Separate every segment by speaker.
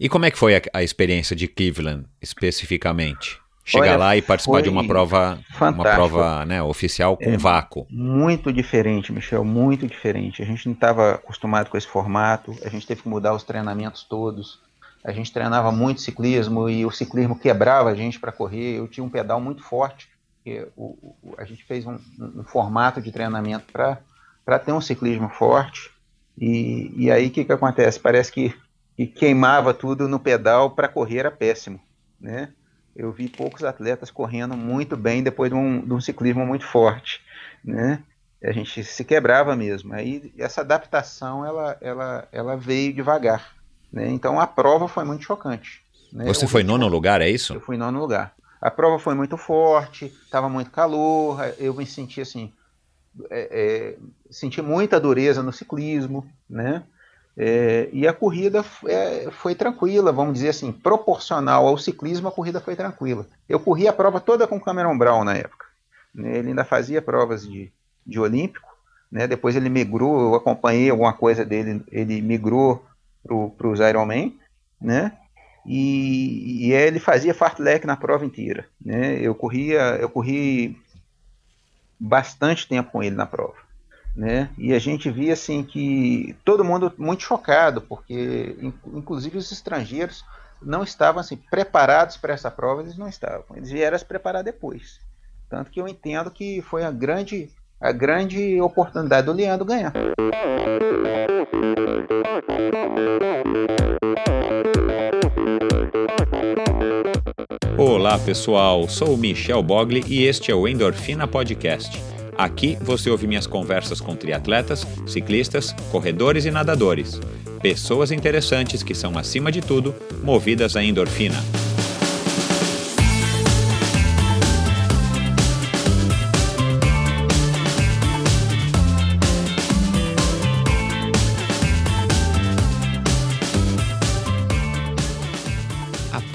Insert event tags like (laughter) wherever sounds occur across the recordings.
Speaker 1: E como é que foi a, a experiência de Cleveland, especificamente? Chegar Olha, lá e participar de uma prova, fantástico. uma prova né, oficial com é, vácuo.
Speaker 2: Muito diferente, Michel, muito diferente. A gente não estava acostumado com esse formato, a gente teve que mudar os treinamentos todos. A gente treinava muito ciclismo e o ciclismo quebrava a gente para correr. Eu tinha um pedal muito forte. O, o, a gente fez um, um, formato de treinamento para ter um ciclismo forte. E, e aí o que, que acontece? Parece que, que queimava tudo no pedal para correr era péssimo. Né? eu vi poucos atletas correndo muito bem depois de um, de um ciclismo muito forte, né? A gente se quebrava mesmo. Aí essa adaptação ela, ela, ela veio devagar, né? Então a prova foi muito chocante.
Speaker 1: Né? Você foi nono lugar, é isso?
Speaker 2: Eu fui nono lugar. A prova foi muito forte, estava muito calor, eu me senti assim, é, é, senti muita dureza no ciclismo, né? É, e a corrida é, foi tranquila, vamos dizer assim, proporcional ao ciclismo, a corrida foi tranquila. Eu corri a prova toda com o Cameron Brown na época. Né? Ele ainda fazia provas de, de olímpico, né? depois ele migrou, eu acompanhei alguma coisa dele, ele migrou para os Ironman, né? E, e ele fazia fartlek na prova inteira, né? Eu corria, eu corri bastante tempo com ele na prova né? E a gente via assim que todo mundo muito chocado, porque inclusive os estrangeiros não estavam assim preparados para essa prova, eles não estavam. Eles vieram se preparar depois. Tanto que eu entendo que foi a grande a grande oportunidade do Leandro ganhar.
Speaker 1: Olá pessoal, sou o Michel Bogli e este é o Endorfina Podcast Aqui você ouve minhas conversas com triatletas, ciclistas, corredores e nadadores. Pessoas interessantes que são, acima de tudo, movidas à endorfina.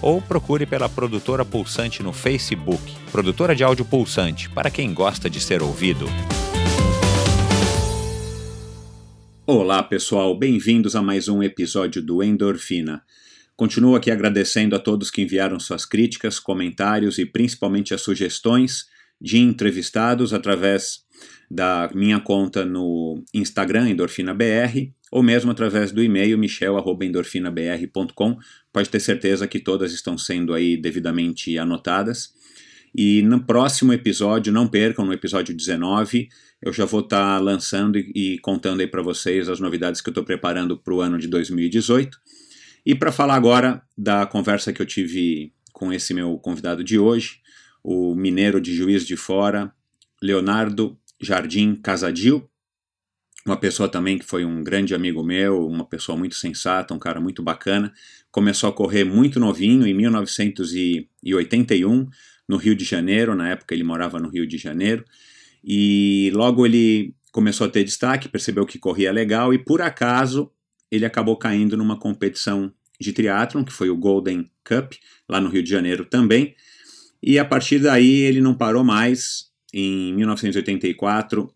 Speaker 1: ou procure pela Produtora Pulsante no Facebook. Produtora de áudio pulsante, para quem gosta de ser ouvido. Olá pessoal, bem-vindos a mais um episódio do Endorfina. Continuo aqui agradecendo a todos que enviaram suas críticas, comentários e principalmente as sugestões de entrevistados através da minha conta no Instagram, EndorfinaBR, ou mesmo através do e-mail michel.endorfinabr.com. Pode ter certeza que todas estão sendo aí devidamente anotadas. E no próximo episódio, não percam, no episódio 19, eu já vou estar tá lançando e, e, contando aí para vocês as novidades que eu estou preparando para o ano de 2018. E para falar agora da conversa que eu tive com esse meu convidado de hoje, o mineiro de Juiz de Fora, Leonardo Jardim Casadil, uma pessoa também que foi um grande amigo meu, uma pessoa muito sensata, um cara muito bacana. Começou a correr muito novinho, em 1981, no Rio de Janeiro, na época ele morava no Rio de Janeiro, e logo ele começou a ter destaque, percebeu que corria legal e por acaso ele acabou caindo numa competição de triatlon, que foi o Golden Cup, lá no Rio de Janeiro também. E a partir daí ele não parou mais. Em 1984,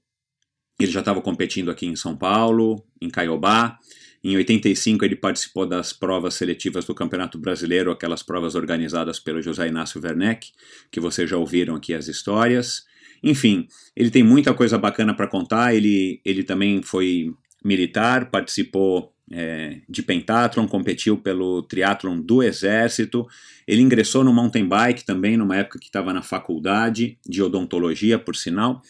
Speaker 1: ele já estava competindo aqui em São Paulo, em Caiobá. Em 85 ele participou das provas seletivas do Campeonato Brasileiro, aquelas provas organizadas pelo José Inácio Werneck, que vocês já ouviram aqui as histórias. Enfim, ele tem muita coisa bacana para contar. Ele, ele também foi militar, participou é, de pentathlon, competiu pelo triatlon do Exército. Ele ingressou no mountain bike também, numa época que estava na faculdade de odontologia, por sinal.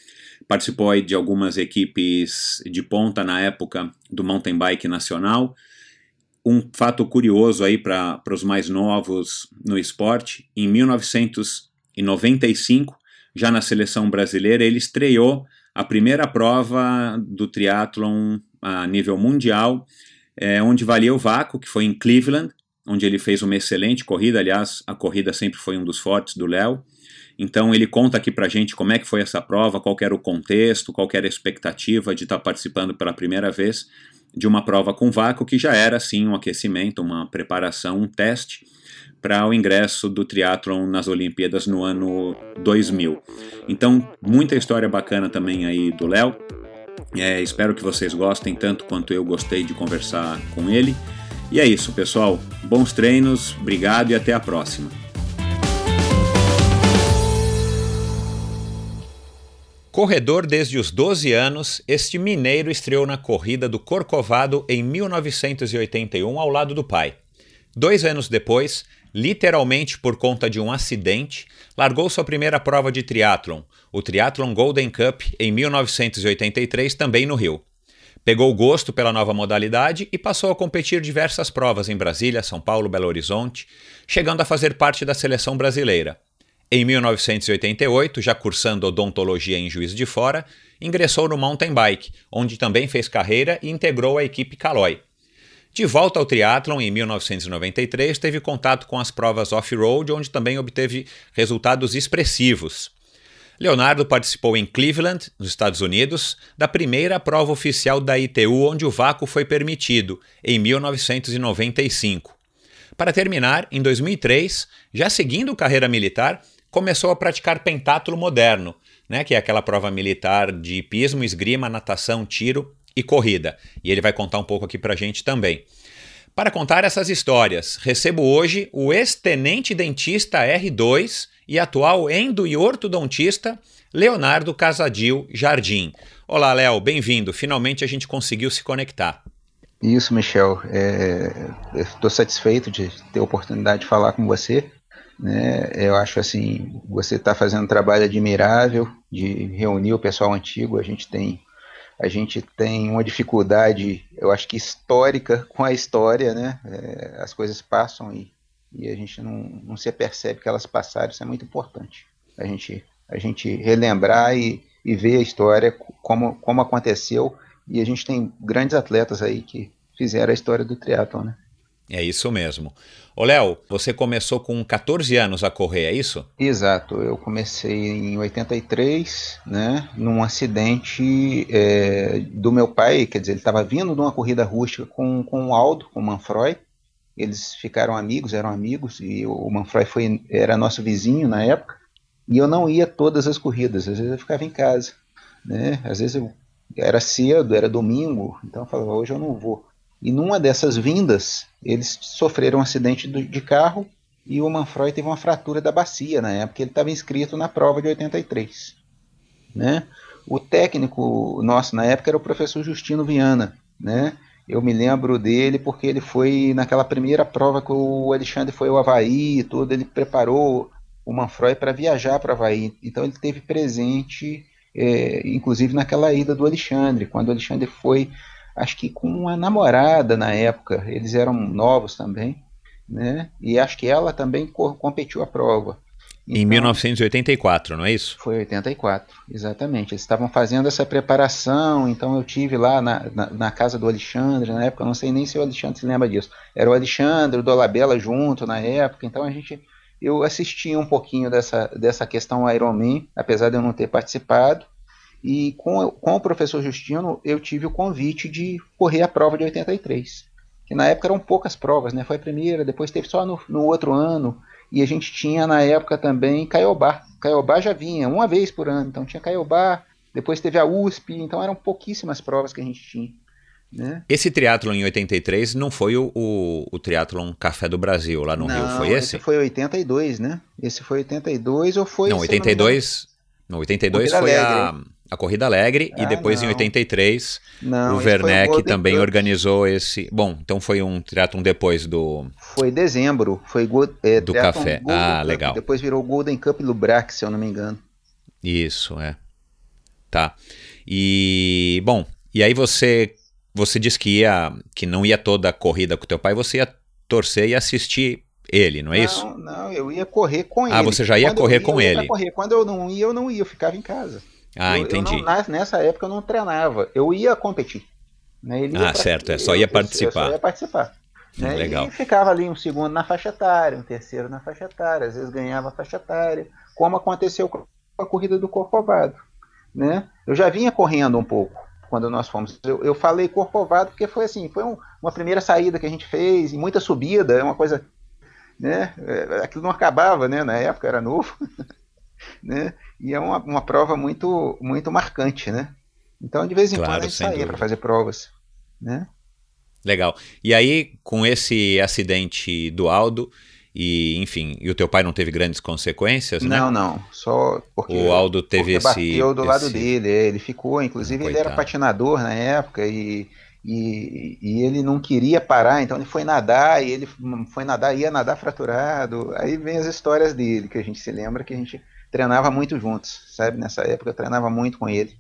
Speaker 1: Participou de algumas equipes de ponta na época do mountain bike nacional. Um fato curioso aí para os mais novos no esporte: em 1995 já na seleção brasileira, ele estreou a primeira prova do triatlon a nível mundial, é, onde valia o vácuo, que foi em Cleveland, onde ele fez uma excelente corrida. Aliás, a corrida sempre foi um dos fortes do Léo. Então ele conta aqui pra gente como é que foi essa prova, qual era o contexto, qual era a expectativa de estar tá participando pela primeira vez de uma prova com vácuo, que já era sim um aquecimento, uma preparação, um teste para o ingresso do triatlon nas Olimpíadas no ano 2000. Então, muita história bacana também aí do Léo. É, espero que vocês gostem tanto quanto eu gostei de conversar com ele. E é isso, pessoal. Bons treinos, obrigado e até a próxima. Corredor desde os 12 anos, este mineiro estreou na corrida do Corcovado em 1981 ao lado do pai. Dois anos depois, literalmente por conta de um acidente, largou sua primeira prova de triatlon, o Triathlon Golden Cup, em 1983, também no Rio. Pegou gosto pela nova modalidade e passou a competir diversas provas em Brasília, São Paulo, Belo Horizonte, chegando a fazer parte da seleção brasileira. Em 1988, já cursando odontologia em Juiz de Fora, ingressou no mountain bike, onde também fez carreira e integrou a equipe Caloi. De volta ao triatlon em 1993, teve contato com as provas off-road, onde também obteve resultados expressivos. Leonardo participou em Cleveland, nos Estados Unidos, da primeira prova oficial da ITU onde o vácuo foi permitido, em 1995. Para terminar, em 2003, já seguindo carreira militar, começou a praticar pentátulo moderno, né, que é aquela prova militar de hipismo, esgrima, natação, tiro e corrida. E ele vai contar um pouco aqui para a gente também. Para contar essas histórias, recebo hoje o ex-tenente dentista R2 e atual endo e ortodontista Leonardo Casadil Jardim. Olá, Léo, bem-vindo. Finalmente a gente conseguiu se conectar.
Speaker 2: Isso, Michel. Estou é, satisfeito de ter a oportunidade de falar com você. Né? Eu acho assim, você está fazendo um trabalho admirável de reunir o pessoal antigo. A gente tem a gente tem uma dificuldade, eu acho que histórica (laughs) com a história, né? É, as coisas passam e, e a gente não, não se apercebe que elas passaram. Isso é muito importante. A gente a gente relembrar e, e ver a história como como aconteceu. E a gente tem grandes atletas aí que fizeram a história do triatlon, né?
Speaker 1: É isso mesmo. Ô Léo, você começou com 14 anos a correr, é isso?
Speaker 2: Exato, eu comecei em 83, né, num acidente é, do meu pai, quer dizer, ele estava vindo de uma corrida rústica com, com o Aldo, com o Manfroy, eles ficaram amigos, eram amigos, e o Manfroy foi, era nosso vizinho na época, e eu não ia todas as corridas, às vezes eu ficava em casa, né, às vezes eu, era cedo, era domingo, então eu falava, hoje eu não vou. E numa dessas vindas, eles sofreram um acidente de carro e o Manfroy teve uma fratura da bacia na época, ele estava inscrito na prova de 83. Né? O técnico nosso na época era o professor Justino Viana. Né? Eu me lembro dele porque ele foi naquela primeira prova que o Alexandre foi ao Havaí e tudo, ele preparou o Manfroy para viajar para o Havaí. Então ele teve presente, é, inclusive naquela ida do Alexandre, quando o Alexandre foi acho que com uma namorada na época, eles eram novos também, né? E acho que ela também competiu a prova.
Speaker 1: Então, em 1984, não é isso?
Speaker 2: Foi 84, exatamente. Eles estavam fazendo essa preparação, então eu tive lá na, na, na, casa do Alexandre, na época, não sei nem se o Alexandre se lembra disso. Era o Alexandre, o Dolabella junto na época, então a gente eu assisti um pouquinho dessa, dessa questão Ironman, apesar de eu não ter participado, e com, com o professor Justino, eu tive o convite de correr a prova de 83. Que na época eram poucas provas, né? Foi a primeira, depois teve só no, no outro ano. E a gente tinha na época também Caiobá. Caiobá já vinha uma vez por ano, então tinha Caiobá, depois teve a USP, então eram pouquíssimas provas que a gente tinha. Né?
Speaker 1: Esse triatlon em 83 não foi o, o, o triatlon Café do Brasil lá no não, Rio, foi esse?
Speaker 2: Esse foi 82, né? Esse foi 82 ou foi...
Speaker 1: Não, 82... Não, 82 foi a a Corrida Alegre ah, e depois não. em 83 não, o Werneck também organizou esse. Bom, então foi um triatlon depois do.
Speaker 2: Foi dezembro, foi é,
Speaker 1: do café.
Speaker 2: Golden
Speaker 1: ah,
Speaker 2: Cup.
Speaker 1: legal.
Speaker 2: Depois virou Golden Cup Lubrac, se eu não me engano.
Speaker 1: Isso, é. Tá. E bom, e aí você você disse que ia que não ia toda a corrida com teu pai, você ia torcer e assistir ele, não é
Speaker 2: não,
Speaker 1: isso?
Speaker 2: Não, eu ia correr com
Speaker 1: ah,
Speaker 2: ele.
Speaker 1: Ah, você já ia
Speaker 2: Quando
Speaker 1: correr
Speaker 2: ia,
Speaker 1: com ele.
Speaker 2: Correr. Quando eu não ia, eu não ia, eu ficava em casa.
Speaker 1: Ah,
Speaker 2: eu,
Speaker 1: entendi.
Speaker 2: Eu não, nessa época eu não treinava, eu ia competir. Né?
Speaker 1: ah, certo, é, só ia participar.
Speaker 2: Eu só ia participar. Né?
Speaker 1: Legal.
Speaker 2: E ficava ali um segundo na faixa etária, um terceiro na faixa etária, às vezes ganhava a faixa etária, como aconteceu com a corrida do Corcovado. Né? Eu já vinha correndo um pouco quando nós fomos. Eu, eu falei Corcovado porque foi assim, foi um, uma primeira saída que a gente fez, e muita subida, é uma coisa. Né? É, aquilo não acabava, né? Na época era novo. (laughs) né? E é uma, uma prova muito, muito marcante, né? Então, de vez em
Speaker 1: Claro,
Speaker 2: quando, a gente saía para fazer provas. Né?
Speaker 1: Legal. E aí, com esse acidente do Aldo, e enfim, e o teu pai não teve grandes consequências, né?
Speaker 2: Não, não. Só porque,
Speaker 1: O Aldo teve esse.
Speaker 2: bateu do lado
Speaker 1: esse-
Speaker 2: dele. é, Ele ficou, inclusive, ele era
Speaker 1: Coitado.
Speaker 2: patinador na época e, e, e ele não queria parar, então ele foi nadar e ele foi nadar, ia nadar fraturado. Aí vem as histórias dele, que a gente se lembra que a gente treinava muito juntos, sabe? Nessa época eu treinava muito com ele.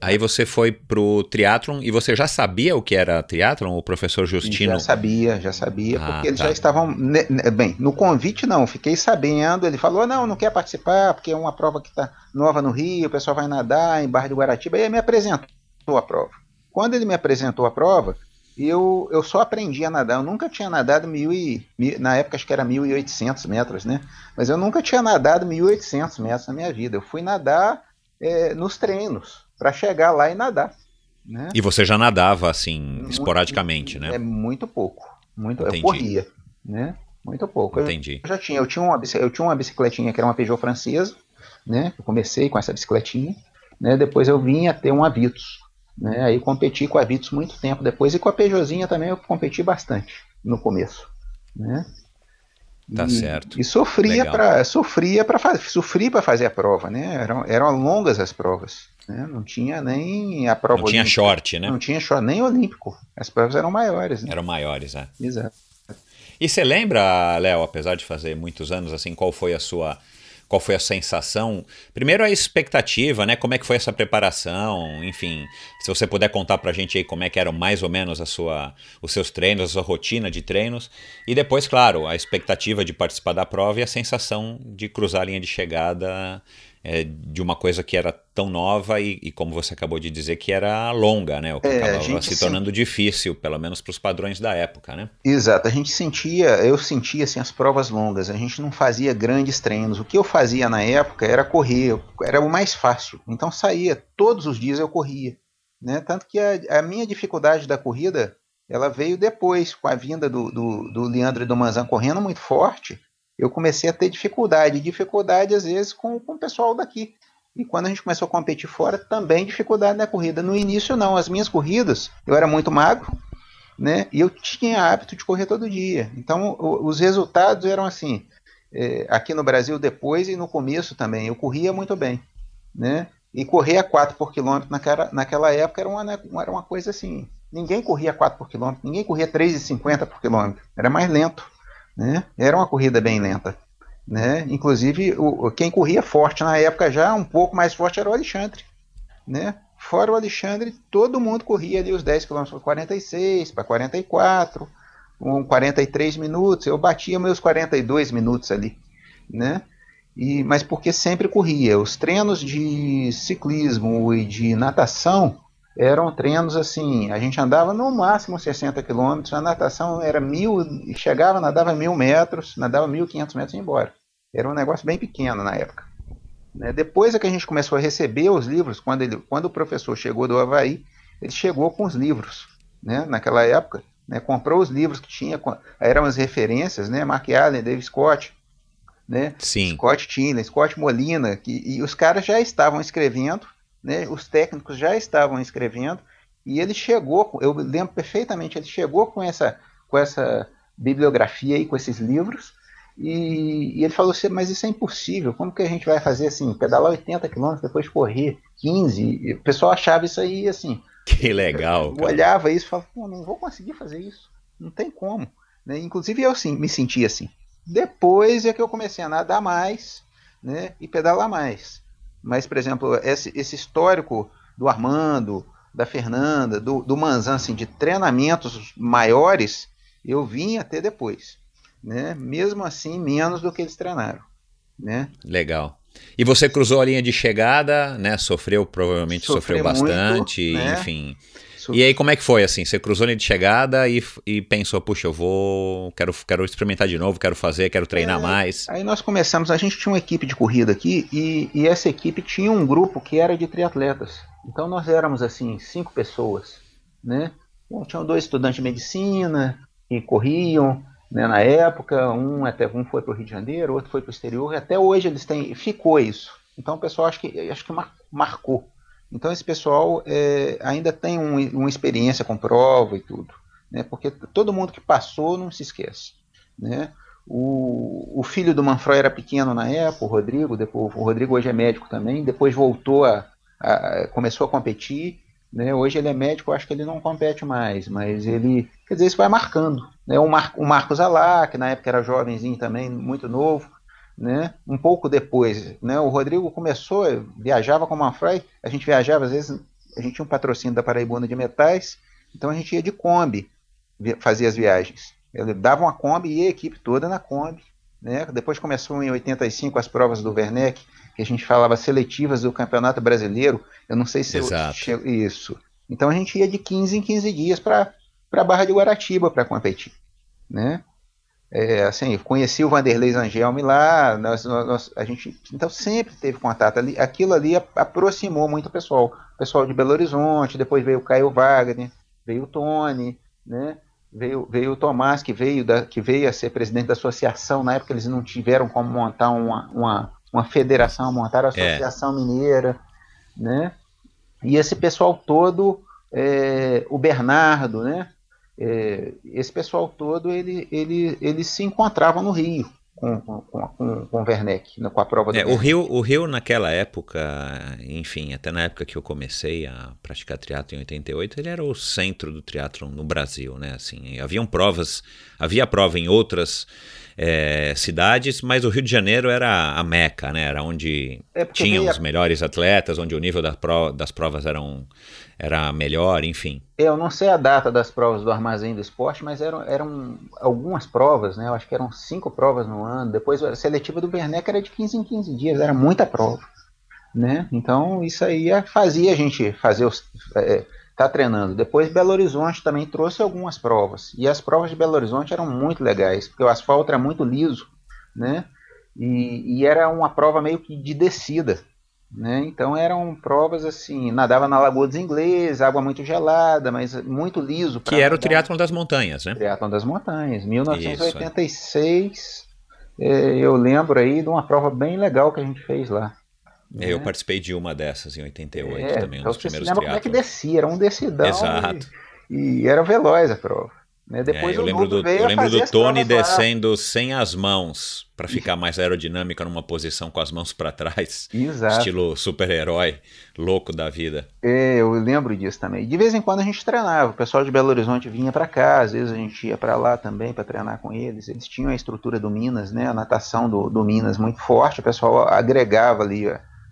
Speaker 1: Aí você foi pro triatlon e você já sabia o que era triatlon? O professor Justino.
Speaker 2: Já sabia, já sabia,
Speaker 1: Ah,
Speaker 2: porque eles
Speaker 1: tá.
Speaker 2: já estavam. Bem, no convite não, fiquei sabendo. Ele falou: não, não quer participar, porque é uma prova que está nova no Rio, o pessoal vai nadar em Barra de Guaratiba. Aí ele me apresentou a prova. Quando ele me apresentou a prova, eu, eu só aprendi a nadar. Eu nunca tinha nadado mil e. mil- na época acho que era 1.800 metros, né? Mas eu nunca tinha nadado 1.800 metros na minha vida. Eu fui nadar é, nos treinos, para chegar lá e nadar. Né?
Speaker 1: E você já nadava assim,
Speaker 2: Muito-
Speaker 1: esporadicamente, né?
Speaker 2: É muito pouco. Muito,
Speaker 1: Entendi.
Speaker 2: eu corria, né? Muito pouco. Eu
Speaker 1: Entendi.
Speaker 2: já tinha, eu tinha uma, eu tinha uma bicicletinha que era uma Peugeot francesa, né? Eu comecei com essa bicicletinha, né? Depois eu vim a ter uma Vitus, né? Aí competi com a Vitus muito tempo depois e com a Peugeotzinha também eu competi bastante no começo, né?
Speaker 1: Tá
Speaker 2: e,
Speaker 1: certo.
Speaker 2: E sofria para sofria para fazer, sofri para fazer a prova, né? Eram, eram longas as provas, né? Não tinha nem a prova
Speaker 1: Não tinha
Speaker 2: olímpica.
Speaker 1: short, né?
Speaker 2: Não tinha short, nem olímpico. As provas eram maiores, né?
Speaker 1: Eram maiores, né?
Speaker 2: Exato.
Speaker 1: E você lembra, Léo, apesar de fazer muitos anos, assim, qual foi a sua. Qual foi a sensação? Primeiro a expectativa, né? Como é que foi essa preparação? Enfim, se você puder contar pra gente aí como é que eram mais ou menos a sua, os seus treinos, a sua rotina de treinos. E depois, claro, a expectativa de participar da prova e a sensação de cruzar a linha de chegada é, de uma coisa que era tão nova e, e, como você acabou de dizer, que era longa, né? O que
Speaker 2: É,
Speaker 1: acabava
Speaker 2: gente
Speaker 1: se
Speaker 2: sim.
Speaker 1: tornando difícil, pelo menos para os padrões da época, né?
Speaker 2: Exato, a gente sentia, eu sentia assim as provas longas, a gente não fazia grandes treinos. O que eu fazia na época era correr, era o mais fácil. Então saía, todos os dias eu corria, né? Tanto que a, a minha dificuldade da corrida, ela veio depois, com a vinda do, do, do Leandro e do Manzan correndo muito forte, eu comecei a ter dificuldade, dificuldade às vezes com, com o pessoal daqui. E quando a gente começou a competir fora, também dificuldade na corrida. No início não, as minhas corridas, eu era muito magro, né? E eu tinha hábito de correr todo dia. Então, o, os resultados eram assim. é, aqui no Brasil, depois e no começo também, eu corria muito bem, né? E correr a 4 por quilômetro naquela, naquela época era uma, né, era uma coisa assim. Ninguém corria 4 por quilômetro, ninguém corria 3,50 por quilômetro. Era mais lento, né? Era uma corrida bem lenta. Né? Inclusive, o, quem corria forte na época já, um pouco mais forte, era o Alexandre. Né? Fora o Alexandre, todo mundo corria ali os 10 km para 46, para 44, com 43 minutos. Eu batia meus 42 minutos ali. Né? E, mas porque sempre corria. Os treinos de ciclismo e de natação eram treinos assim, a gente andava no máximo 60 quilômetros, a natação era mil, chegava, nadava mil metros, nadava 1.500 metros e ia embora. Era um negócio bem pequeno na época. Né? Depois é que a gente começou a receber os livros, quando, ele, quando o professor chegou do Havaí, ele chegou com os livros, né? naquela época, né? comprou os livros que tinha, eram as referências, né? Mark Allen, Dave Scott, né?
Speaker 1: Sim.
Speaker 2: Scott Tinley, Scott Molina, que, e os caras já estavam escrevendo, né? Os técnicos já estavam escrevendo e ele chegou, eu lembro perfeitamente, ele chegou com essa, com essa bibliografia aí, com esses livros e, e ele falou assim, mas isso é impossível, como que a gente vai fazer assim, pedalar 80 km, depois correr 15? E o pessoal achava isso aí assim. (laughs)
Speaker 1: Que legal.
Speaker 2: Eu olhava isso e falava, pô, não vou conseguir fazer isso, não tem como. Né? Inclusive eu sim, me sentia assim. Depois é que eu comecei a nadar mais né, e pedalar mais. Mas, por exemplo, esse, esse histórico do Armando, da Fernanda, do, do Manzan, assim, de treinamentos maiores, eu vim até depois. Né? Mesmo assim, menos do que eles treinaram. Né?
Speaker 1: Legal. E você cruzou a linha de chegada, né? Sofreu, provavelmente sofreu bastante,
Speaker 2: muito, né?
Speaker 1: enfim.
Speaker 2: Isso.
Speaker 1: E aí, como é que foi assim? Você cruzou linha de chegada e, e pensou, puxa, eu vou. Quero, quero experimentar de novo, quero fazer, quero treinar é, mais.
Speaker 2: Aí nós começamos, a gente tinha uma equipe de corrida aqui e, e essa equipe tinha um grupo que era de triatletas. Então nós éramos assim, cinco pessoas, né? Tinham dois estudantes de medicina que corriam, né, na época, um até um foi para o Rio de Janeiro, outro foi para o exterior, e até hoje eles têm, ficou isso. Então o pessoal acho que, acho que marcou. Então esse pessoal é, ainda tem um, uma experiência com prova e tudo, né? Porque todo mundo que passou não se esquece, né? O, o filho do Manfroy era pequeno na época, o Rodrigo, depois, o Rodrigo hoje é médico também, depois voltou a, a começou a competir, né? Hoje ele é médico, acho que ele não compete mais, mas ele, quer dizer, isso vai marcando, né? O, Mar, o Marcos Alá, que na época era jovenzinho também, muito novo, né? Um pouco depois, né? O Rodrigo começou, viajava com o Manfroy, a gente viajava às vezes, a gente tinha um patrocínio da Paraibuna de Metais, então a gente ia de Kombi, fazia as viagens. Ele dava uma Kombi e a equipe toda na Kombi, né? Depois começou em 85 as provas do Werneck, que a gente falava seletivas do Campeonato Brasileiro. Eu não sei se
Speaker 1: Exato.
Speaker 2: Eu, isso. Então a gente ia de 15 em 15 dias para a Barra de Guaratiba para competir, né? É, assim, conheci o Vanderlei Zangelme lá, nós, nós, a gente então sempre teve contato ali. Aquilo ali aproximou muito o pessoal, o pessoal de Belo Horizonte. Depois veio o Caio Wagner, veio o Tony, né? Veio, veio o Tomás que veio da, que veio a ser presidente da associação. Na época eles não tiveram como montar uma, uma, uma federação, montaram a é. Associação é. Mineira, né? E esse pessoal todo, é, o Bernardo, né? É, esse pessoal todo ele, ele, ele se encontrava no Rio com, com, com, com o Werneck, com a prova do
Speaker 1: é, o Rio O Rio naquela época, enfim, até na época que eu comecei a praticar triatlo em 88, ele era o centro do triatlo no Brasil, né? Assim, haviam provas, havia prova em outras é, cidades, mas o Rio de Janeiro era a meca, né? Era onde é tinham os melhores atletas, onde o nível das, das provas eram era melhor, enfim.
Speaker 2: Eu não sei a data das provas do Armazém do Esporte, mas eram, eram algumas provas, né? Eu acho que eram cinco provas no ano. Depois a seletiva do Werneck era de 15 em 15 dias, era muita prova. Né? Então isso aí fazia a gente fazer os. É, tá treinando. Depois Belo Horizonte também trouxe algumas provas. E as provas de Belo Horizonte eram muito legais, porque o asfalto era muito liso, né? E, e era uma prova meio que de descida. Né? Então eram provas assim, nadava na Lagoa dos Ingleses, água muito gelada, mas muito liso.
Speaker 1: Que era nadar. o triatlon das montanhas, né?
Speaker 2: Triatlon das montanhas, 1986. Isso, é. eu lembro aí de uma prova bem legal que a gente fez lá.
Speaker 1: Né? Eu participei de uma dessas em 88 é, também, um então dos primeiros
Speaker 2: triatlons. como é que descia, era um decidão. Exato. E, e era veloz a prova. Né? Depois
Speaker 1: é, eu lembro do, eu lembro do Tony descendo lá. sem as mãos para ficar mais aerodinâmica numa posição com as mãos para trás.
Speaker 2: Exato.
Speaker 1: Estilo super-herói, louco da vida.
Speaker 2: É, eu lembro disso também. De vez em quando a gente treinava. O pessoal de Belo Horizonte vinha para cá, às vezes a gente ia para lá também para treinar com eles. Eles tinham a estrutura do Minas, né? a natação do, do Minas muito forte. O pessoal agregava ali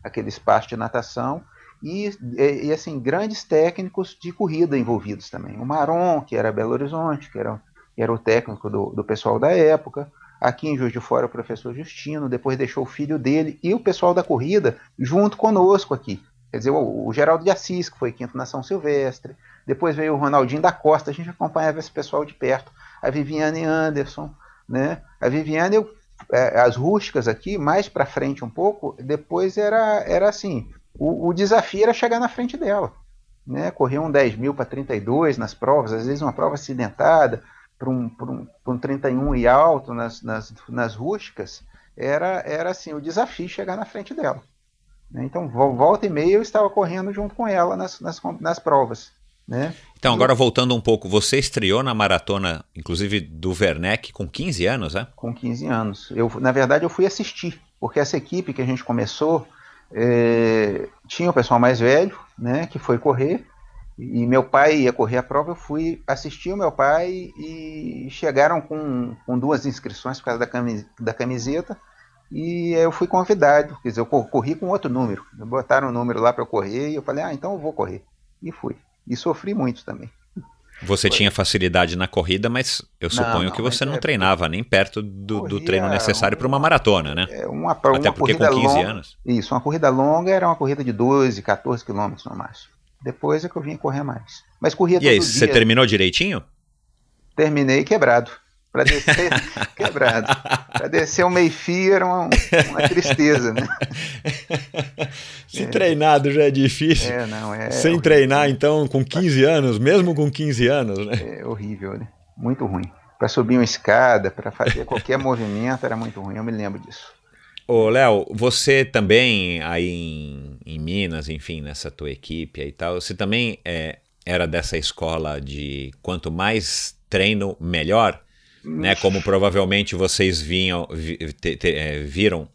Speaker 2: aquele espaço de natação e, e, assim, grandes técnicos de corrida envolvidos também. O Maron, que era Belo Horizonte, que era, que era o técnico do, do pessoal da época. Aqui em Juiz de Fora, o professor Justino, depois deixou o filho dele e o pessoal da corrida junto conosco aqui. Quer dizer, o, o Geraldo de Assis, que foi quinto na São Silvestre. Depois veio o Ronaldinho da Costa, a gente acompanhava esse pessoal de perto. A Viviane Anderson, né? A Viviane, eu, é, as rústicas aqui, mais para frente um pouco, depois era, era assim, o, o desafio era chegar na frente dela. Né? Correr um 10 mil para 32 nas provas, às vezes uma prova acidentada, para um, um, um 31 e alto nas, nas, nas rústicas, era, era assim, o desafio chegar na frente dela. Né? Então, volta e meia eu estava correndo junto com ela nas, nas, nas provas. Né?
Speaker 1: Então, agora voltando um pouco, você estreou na maratona, inclusive do Werneck, com 15 anos, né?
Speaker 2: Com 15 anos. Eu, na verdade, eu fui assistir, porque essa equipe que a gente começou, é, tinha o pessoal mais velho, né, que foi correr, e meu pai ia correr a prova, eu fui assistir o meu pai e chegaram com, com duas inscrições por causa da, camis, da camiseta, e eu fui convidado, quer dizer, eu corri com outro número, botaram um número lá para eu correr, e eu falei, ah, então eu vou correr, e fui, e sofri muito também.
Speaker 1: Você tinha facilidade na corrida, mas eu suponho não, que você não é, treinava nem perto do, do treino necessário para uma maratona, né?
Speaker 2: É uma, Até
Speaker 1: porque com 15
Speaker 2: longa,
Speaker 1: anos.
Speaker 2: Isso, uma corrida longa era uma corrida de 12, 14 quilômetros no máximo. Depois é que eu vim correr mais. Mas corria
Speaker 1: e aí,
Speaker 2: dia.
Speaker 1: você terminou direitinho?
Speaker 2: Terminei quebrado. Para descer, (laughs) quebrado. Para descer o meio-fio era uma, uma, tristeza, né? (laughs)
Speaker 1: Se é. treinado já é difícil.
Speaker 2: É, não, é.
Speaker 1: Sem horrível. treinar, então, com 15 anos, mesmo com 15 anos, né?
Speaker 2: É horrível, né? Muito ruim. Para subir uma escada, para fazer qualquer (laughs) movimento, era muito ruim. Eu me lembro disso.
Speaker 1: Ô, Léo, você também aí em, em, Minas, enfim, nessa tua equipe e tal, você também é, era dessa escola de quanto mais treino, melhor? Né, como provavelmente vocês vinham, vi, te, te, é, viram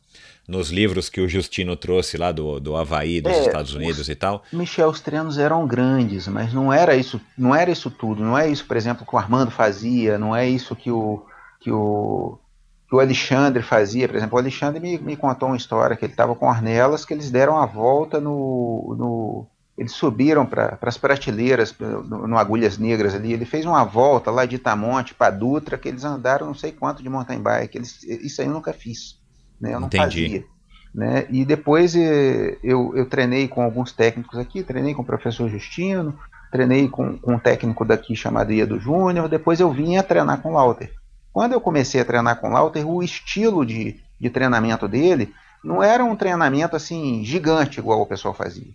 Speaker 1: nos livros que o Justino trouxe lá do, do Havaí, dos é, Estados Unidos
Speaker 2: os,
Speaker 1: e tal.
Speaker 2: Michel, os treinos eram grandes, mas não era isso, não era isso tudo, não é isso, por exemplo, que o Armando fazia, não é isso que o que o, que o Alexandre fazia, por exemplo, o Alexandre me, me contou uma história que ele estava com Ornelas, que eles deram a volta no, no eles subiram para as prateleiras no, no, Agulhas Negras ali. Ele fez uma volta lá de Itamonte para Dutra, que eles andaram não sei quanto de mountain bike. Eles, isso aí eu nunca fiz. Né? Eu não Entendi. fazia. Né? E depois eh, eu, eu treinei com alguns técnicos aqui, treinei com o professor Justino, treinei com, com um técnico daqui chamado Iedo Júnior, depois eu vinha treinar com o Lauter. Quando eu comecei a treinar com o Lauter, o estilo de, de treinamento dele não era um treinamento assim gigante igual o pessoal fazia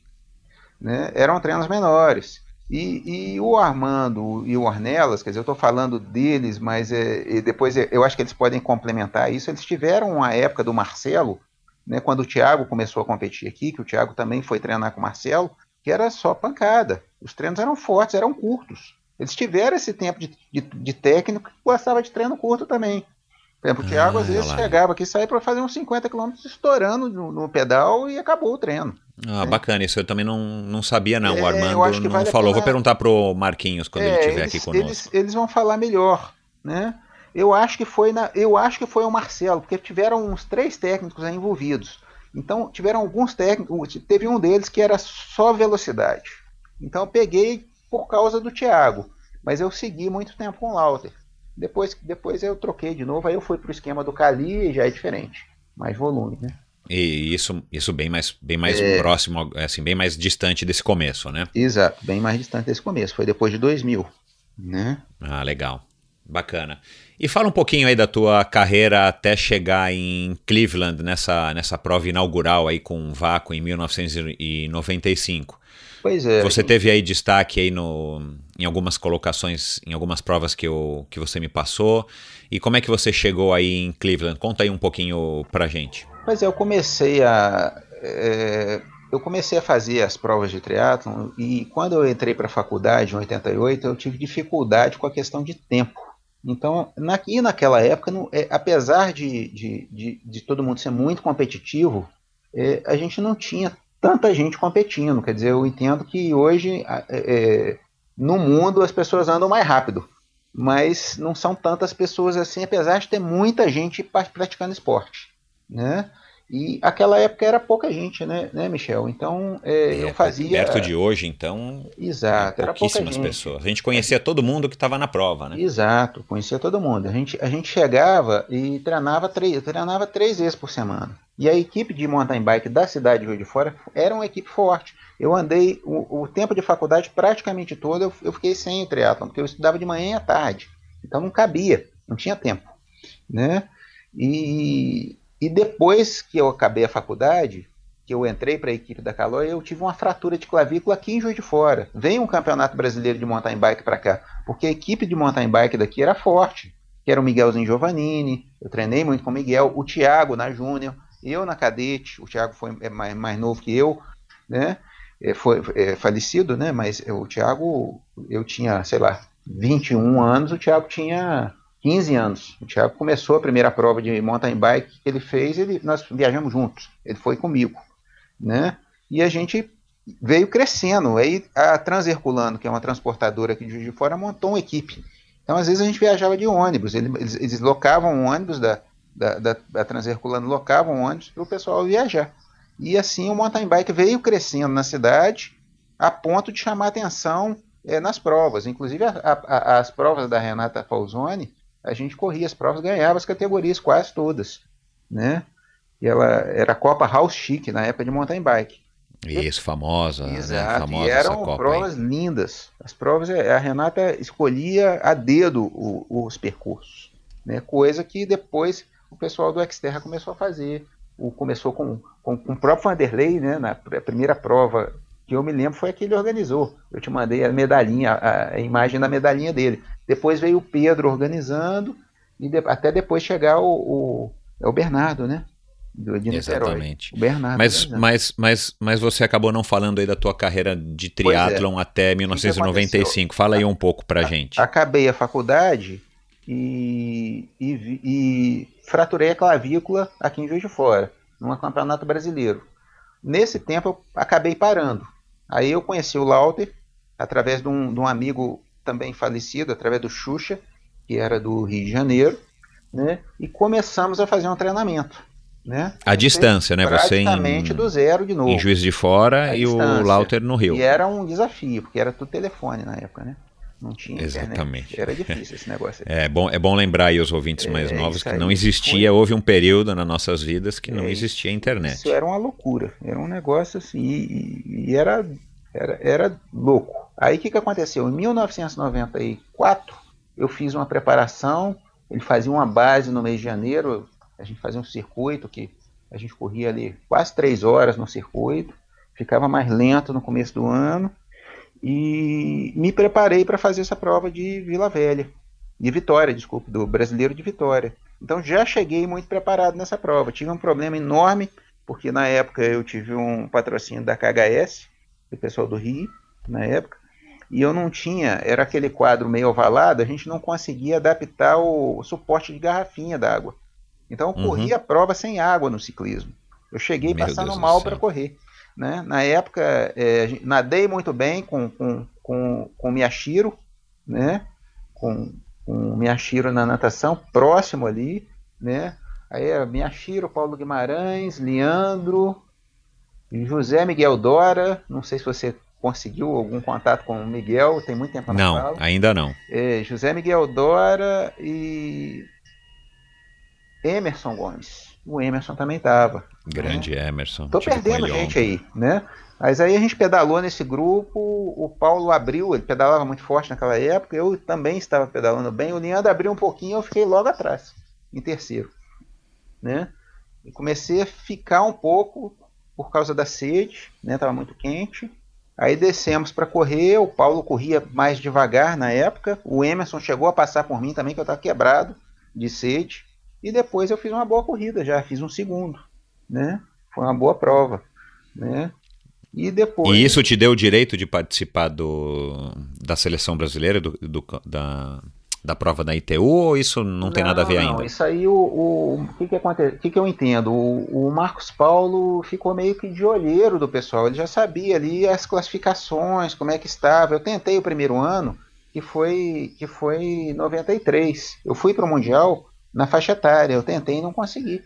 Speaker 2: né, eram treinos menores. E, e, o Armando e o Ornelas, quer dizer, eu estou falando deles, mas é, depois eu acho que eles podem complementar isso. Eles tiveram uma época do Marcelo, né, quando o Thiago começou a competir aqui, que o Thiago também foi treinar com o Marcelo, que era só pancada. Os treinos eram fortes, eram curtos. Eles tiveram esse tempo de, de, de técnico que gostava de treino curto também. Por exemplo, o Thiago ah, às vezes lá. chegava aqui, saía para fazer uns 50 km estourando no, no, pedal e acabou o treino.
Speaker 1: Ah, bacana, isso eu também não, não sabia não, é, o Armando não vale falou, vou perguntar pro Marquinhos quando é, ele estiver aqui conosco.
Speaker 2: Eles, eles vão falar melhor, né? Eu acho que foi na, eu acho que foi o Marcelo, porque tiveram uns três técnicos envolvidos. Então tiveram alguns técnicos, teve um deles que era só velocidade. Então eu peguei por causa do Thiago, mas eu segui muito tempo com o Lauter. Depois, depois eu troquei de novo, aí eu fui para o esquema do Kali e já é diferente. Mais volume, né?
Speaker 1: E isso, isso bem mais, bem mais é... próximo, assim, bem mais distante desse começo, né?
Speaker 2: Exato, bem mais distante desse começo. Foi depois de 2000, né?
Speaker 1: Ah, legal. Bacana. E fala um pouquinho aí da tua carreira até chegar em Cleveland, nessa, nessa prova inaugural aí com o Vácuo em 1995.
Speaker 2: Pois é.
Speaker 1: Você teve aí destaque aí no, em algumas colocações, em algumas provas que, eu, que você me passou. E como é que você chegou aí em Cleveland? Conta aí um pouquinho pra gente.
Speaker 2: Pois é, eu comecei a. É, eu comecei a fazer as provas de triatlon e quando eu entrei para a faculdade em 88, eu tive dificuldade com a questão de tempo. Então, na, e naquela época, não, é, apesar de, de, de, de, todo mundo ser muito competitivo, é, a gente não tinha tanta gente competindo. Quer dizer, eu entendo que hoje é, é, no mundo as pessoas andam mais rápido, mas não são tantas pessoas assim, apesar de ter muita gente praticando esporte, né? E aquela época era pouca gente, né, né Michel? Então é, é, eu fazia.
Speaker 1: Perto de hoje, então.
Speaker 2: Exato,
Speaker 1: era pouquíssimas pessoas. A gente conhecia todo mundo que estava na prova, né?
Speaker 2: Exato, conhecia todo mundo. A gente, a gente chegava e treinava três, treinava três vezes por semana. E a equipe de mountain bike da cidade de Rio de Fora era uma equipe forte. Eu andei o, o tempo de faculdade praticamente todo, eu, eu fiquei sem o triatlon, porque eu estudava de manhã e à tarde. Então não cabia, não tinha tempo. Né? E, e depois que eu acabei a faculdade, que eu entrei para a equipe da Caloi, eu tive uma fratura de clavícula aqui em Juiz de Fora. Veio um campeonato brasileiro de mountain bike para cá, porque a equipe de mountain bike daqui era forte, que era o Miguelzinho Giovannini, eu treinei muito com o Miguel, o Thiago na Júnior, eu na cadete, o Thiago foi é mais, mais novo que eu, né? É, foi é, falecido, né? Mas o Thiago, eu tinha, sei lá, 21 anos, o Thiago tinha 15 anos. O Thiago começou a primeira prova de mountain bike que ele fez, ele, nós viajamos juntos. Ele foi comigo, né? E a gente veio crescendo. Aí a Transherculano, que é uma transportadora aqui de Juiz de Fora, montou uma equipe. Então, às vezes, a gente viajava de ônibus. Eles, eles locavam um ônibus da, da, da, da locavam um ônibus para o pessoal viajar. E assim o mountain bike veio crescendo na cidade a ponto de chamar atenção é, nas provas. Inclusive, a, a, as provas da Renata Falzoni, a gente corria as provas, ganhava as categorias quase todas, né? E ela era a Copa House Chic na época de mountain bike.
Speaker 1: Isso, famosa.
Speaker 2: Né? Exato, né?
Speaker 1: famosa
Speaker 2: e eram provas aí. lindas. As provas, a Renata escolhia a dedo os percursos, né? coisa que depois o pessoal do Xterra começou a fazer. O, começou com, com, com o próprio Vanderlei, né? na primeira prova que eu me lembro foi a que ele organizou. Eu te mandei a medalhinha, a, a imagem da medalhinha dele. Depois veio o Pedro organizando, e de, até depois chegar o, o, é o Bernardo, né?
Speaker 1: Do, de Exatamente. O Bernardo. Mas, mas, mas, mas você acabou não falando aí da tua carreira de triatlon é. até 1995. Que Fala aí um pouco pra a, gente.
Speaker 2: Acabei a faculdade e, e, e fraturei a clavícula aqui em Juiz de Fora, num campeonato brasileiro. Nesse tempo eu acabei parando. Aí eu conheci o Lauter através de um, de um amigo também falecido, através do Xuxa, que era do Rio de Janeiro, né? E começamos a fazer um treinamento. Né?
Speaker 1: A distância, né? Você
Speaker 2: em, do zero de novo.
Speaker 1: Em Juiz de Fora a e distância. o Lauter no Rio.
Speaker 2: E era um desafio, porque era tudo telefone na época, né? Não tinha
Speaker 1: Exatamente.
Speaker 2: Internet. Era difícil esse negócio. (laughs)
Speaker 1: É bom, é bom lembrar aí os ouvintes mais é, novos que não existia, foi. houve um período nas nossas vidas que é, não existia internet.
Speaker 2: Isso era uma loucura, era um negócio assim, e, e era, era, era louco. Aí o que, que aconteceu? Em 1994, eu fiz uma preparação, ele fazia uma base no mês de janeiro, a gente fazia um circuito que a gente corria ali quase três horas no circuito, ficava mais lento no começo do ano, e me preparei para fazer essa prova de Vila Velha, de Vitória, desculpe, do Brasileiro de Vitória. Então já cheguei muito preparado nessa prova. Tive um problema enorme, porque na época eu tive um patrocínio da KHS, do pessoal do Rio, na época, e eu não tinha, era aquele quadro meio ovalado, a gente não conseguia adaptar o, suporte de garrafinha d'água. Então eu uhum. corri a prova sem água no ciclismo. Eu cheguei Meu passando Deus mal para correr. Né? Na época, é, nadei muito bem com, com, com, com Miyashiro, né? com, com Miyashiro na natação, próximo ali. Né? Aí era Miyashiro, Paulo Guimarães, Leandro, José Miguel Dora. Não sei se você conseguiu algum contato com o Miguel, tem muito tempo
Speaker 1: Não, fala. ainda não.
Speaker 2: É, José Miguel Dora e Emerson Gomes o Emerson também estava.
Speaker 1: Grande né? Emerson.
Speaker 2: Tô perdendo gente aí, né? Mas aí a gente pedalou nesse grupo, o Paulo abriu, ele pedalava muito forte naquela época, eu também estava pedalando bem, o Leandro abriu um pouquinho, eu fiquei logo atrás, em terceiro, né? E comecei a ficar um pouco por causa da sede, né? Tava muito quente. Aí descemos para correr, o Paulo corria mais devagar na época, o Emerson chegou a passar por mim também, que eu estava quebrado de sede. E depois eu fiz uma boa corrida já, fiz um segundo, né? Foi uma boa prova, né?
Speaker 1: E depois. E isso te deu o direito de participar do, da seleção brasileira, do, do da, da prova da ITU, ou isso não, não tem nada a ver não, ainda?
Speaker 2: Isso aí, o, o, que, que acontece? Que, que eu entendo? O, o Marcos Paulo ficou meio que de olheiro do pessoal, ele já sabia ali as classificações, como é que estava. Eu tentei o primeiro ano, que foi, que foi 93. Eu fui para o Mundial na faixa etária. Eu tentei e não consegui,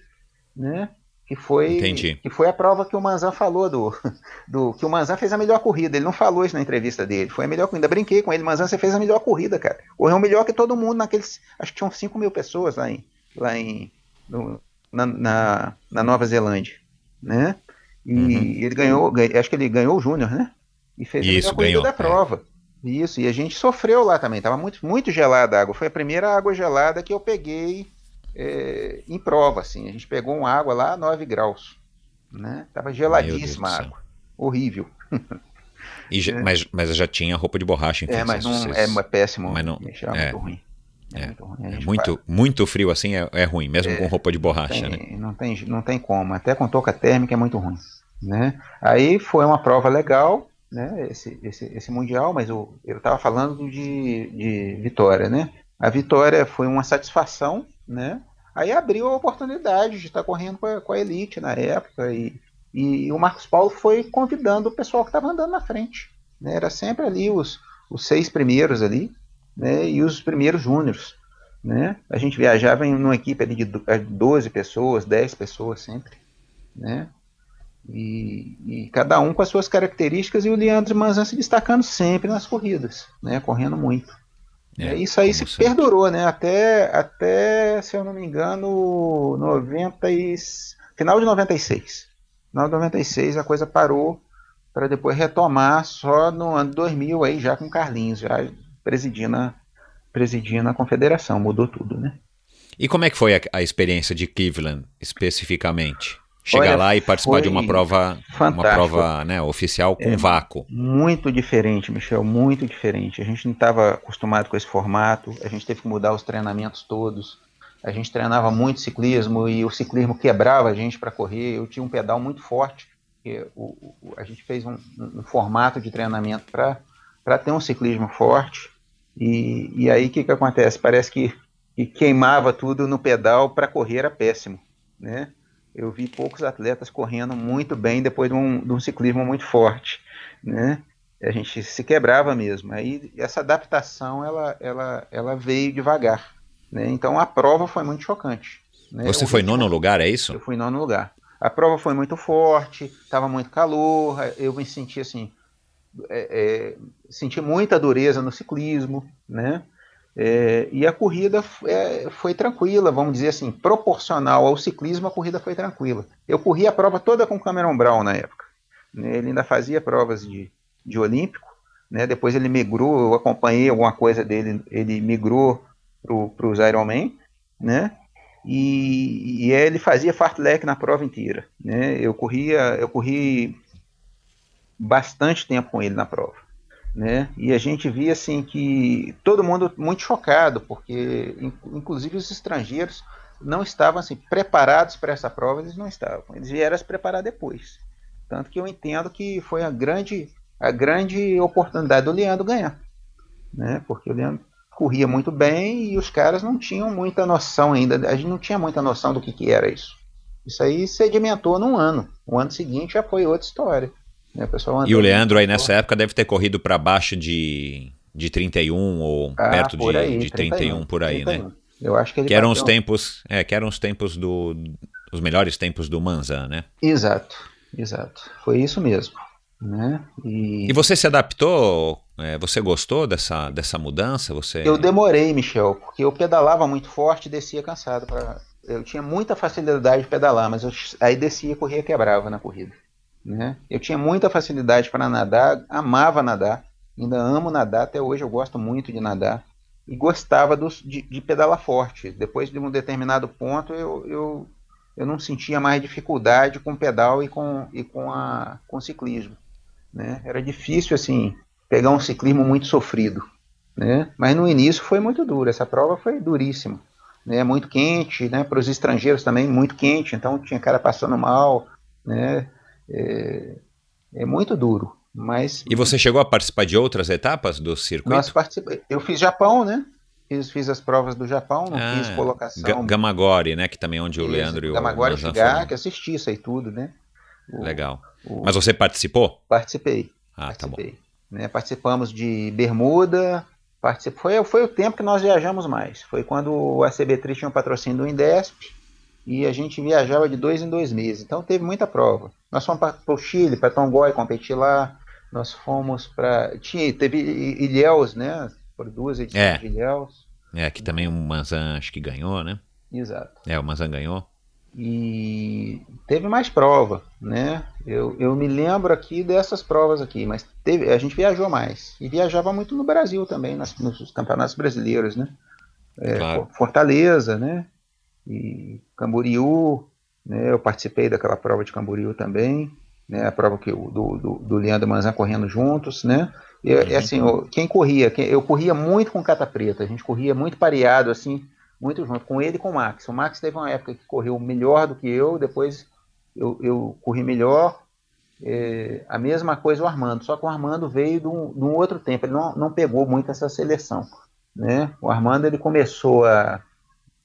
Speaker 2: né? Que foi,
Speaker 1: Entendi.
Speaker 2: que foi a prova que o Manzan falou do, (laughs) do que o Manzan fez a melhor corrida. Ele não falou isso na entrevista dele. Foi a melhor corrida. Brinquei com ele, Manzan, você fez a melhor corrida, cara. Correu melhor que todo mundo naqueles. Acho que tinham 5 mil pessoas lá em, lá em no, na, na, na, Nova Zelândia, né? E uhum. ele ganhou, acho que ele ganhou o Júnior, né? E fez
Speaker 1: isso, a melhor corrida ganhou,
Speaker 2: da prova. É. Isso, e a gente sofreu lá também. Tava muito, muito gelada a água. Foi a primeira água gelada que eu peguei é, em prova, assim. A gente pegou uma água lá a 9 graus, né? Tava geladíssima a água, horrível. (laughs)
Speaker 1: Já, é. mas, mas já tinha roupa de borracha,
Speaker 2: enfim. É, mas não, vocês... é, é péssimo. Mas não, é, muito ruim.
Speaker 1: É, é, muito, ruim. É muito, muito, frio assim é, é ruim, mesmo com roupa de borracha,
Speaker 2: tem,
Speaker 1: né?
Speaker 2: Não tem, não tem como, até com touca térmica é muito ruim. Né? Aí foi uma prova legal, né? Esse, esse, esse mundial, mas eu estava falando de, de vitória, né? A vitória foi uma satisfação, né? Aí abriu a oportunidade de estar correndo com a, com a elite na época e, e, o Marcos Paulo foi convidando o pessoal que estava andando na frente. Né? Era sempre ali os, os seis primeiros ali né? e os primeiros júniores. Né? A gente viajava em uma equipe de 12 pessoas, 10 pessoas sempre. Né? E, e, cada um com as suas características e o Leandro Manzan se destacando sempre nas corridas, né? correndo muito. É, isso aí se sempre. perdurou, né? Até, até, se eu não me engano, 90 e... final de 96. Final de 96 a coisa parou para depois retomar só no ano 2000 aí já com Carlinhos, já presidindo a, presidindo a confederação, mudou tudo, né?
Speaker 1: E como é que foi a, a experiência de Cleveland especificamente? Chegar Olha, lá e participar de uma prova, fantástico. uma prova né, oficial com é, vácuo.
Speaker 2: Muito diferente, Michel, muito diferente. A gente não estava acostumado com esse formato, a gente teve que mudar os treinamentos todos. A gente treinava muito ciclismo e o ciclismo quebrava a gente para correr. Eu tinha um pedal muito forte. O, o, a gente fez um, um formato de treinamento para ter um ciclismo forte. E, e aí o que, que acontece? Parece que, que queimava tudo no pedal para correr era péssimo, né? Eu vi poucos atletas correndo muito bem depois de um, de um ciclismo muito forte, né? A gente se quebrava mesmo. Aí essa adaptação ela, ela, ela veio devagar, né? Então a prova foi muito chocante.
Speaker 1: Né? Você foi nono lugar, é isso?
Speaker 2: Eu fui nono lugar. A prova foi muito forte, estava muito calor, eu me senti assim, é, é, senti muita dureza no ciclismo, né? É, e a corrida é, foi tranquila, vamos dizer assim, proporcional ao ciclismo, a corrida foi tranquila. Eu corri a prova toda com Cameron Brown na época. Né? Ele ainda fazia provas de, de olímpico, né? depois ele migrou, eu acompanhei alguma coisa dele, ele migrou para os Ironman, né? E, e ele fazia fartlek na prova inteira. Né? Eu corria, eu corri bastante tempo com ele na prova né? E a gente via assim que todo mundo muito chocado, porque inclusive os estrangeiros não estavam assim preparados para essa prova, eles não estavam. Eles vieram se preparar depois. Tanto que eu entendo que foi a grande a grande oportunidade do Leandro ganhar, né? Porque o Leandro corria muito bem e os caras não tinham muita noção ainda, a gente não tinha muita noção do que, que era isso. Isso aí sedimentou num ano. O ano seguinte já foi outra história.
Speaker 1: Né? O e o Leandro aí nessa época deve ter corrido para baixo de, de 31 ou ah, perto de, aí, de 31, 31 por aí, 31. né?
Speaker 2: Eu acho que ele
Speaker 1: que eram os tempos, é, que eram os tempos do os melhores tempos do Manzan, né?
Speaker 2: Exato, exato. Foi isso mesmo, né?
Speaker 1: E, e você se adaptou? É, você gostou dessa, dessa mudança? Você
Speaker 2: Eu demorei, Michel, porque eu pedalava muito forte e descia cansado para eu tinha muita facilidade de pedalar, mas eu, aí descia, corria, quebrava na corrida. Né? Eu tinha muita facilidade para nadar, amava nadar, ainda amo nadar, até hoje eu gosto muito de nadar e gostava de, de, pedalar forte. Depois de um determinado ponto, eu, eu, eu não sentia mais dificuldade com pedal e com, e com, a, com ciclismo. Né? Era difícil assim pegar um ciclismo muito sofrido. Né? Mas no início foi muito duro, essa prova foi duríssima. Né? Muito quente, né? para os estrangeiros também muito quente, então tinha cara passando mal. Né? É, é muito duro. Mas,
Speaker 1: e você chegou a participar de outras etapas do circuito? Nós.
Speaker 2: Eu fiz Japão, né? Fiz, fiz as provas do Japão, não ah, fiz colocação.
Speaker 1: Gamagori, né? Que também é onde o Leandro e o
Speaker 2: Gamagori chegar, que assisti isso aí tudo, né?
Speaker 1: O, Legal. O... Mas você participou?
Speaker 2: Participei.
Speaker 1: Ah,
Speaker 2: participei,
Speaker 1: tá
Speaker 2: bom. Né? Participamos de Bermuda, particip... foi, foi o tempo que nós viajamos mais. Foi quando o ACB3 tinha um patrocínio do Indesp e a gente viajava de dois em dois meses. Então teve muita prova. Nós fomos para o Chile, para Tongoy competir lá. Nós fomos para. Teve Ilhéus, né? Por duas edições é. de Ilhéus.
Speaker 1: É, que também o Manzan acho que ganhou, né?
Speaker 2: Exato.
Speaker 1: É, o Manzan ganhou.
Speaker 2: E teve mais prova, né? Eu, eu me lembro aqui dessas provas aqui, mas teve, a gente viajou mais. E viajava muito no Brasil também, nas, nos campeonatos brasileiros, né? É, claro. Fortaleza, né? E Camboriú, né, eu participei daquela prova de Camboriú também, né, a prova que do, do, do Leandro Manzan correndo juntos, né, e, uhum. assim, eu, quem corria, quem, eu corria muito com Cata Preta, a gente corria muito pareado, assim, muito junto, com ele e com o Max. O Max teve uma época que correu melhor do que eu, depois eu, eu corri melhor, é, a mesma coisa o Armando, só que o Armando veio de um, de um outro tempo, ele não, não pegou muito essa seleção, né, o Armando ele começou a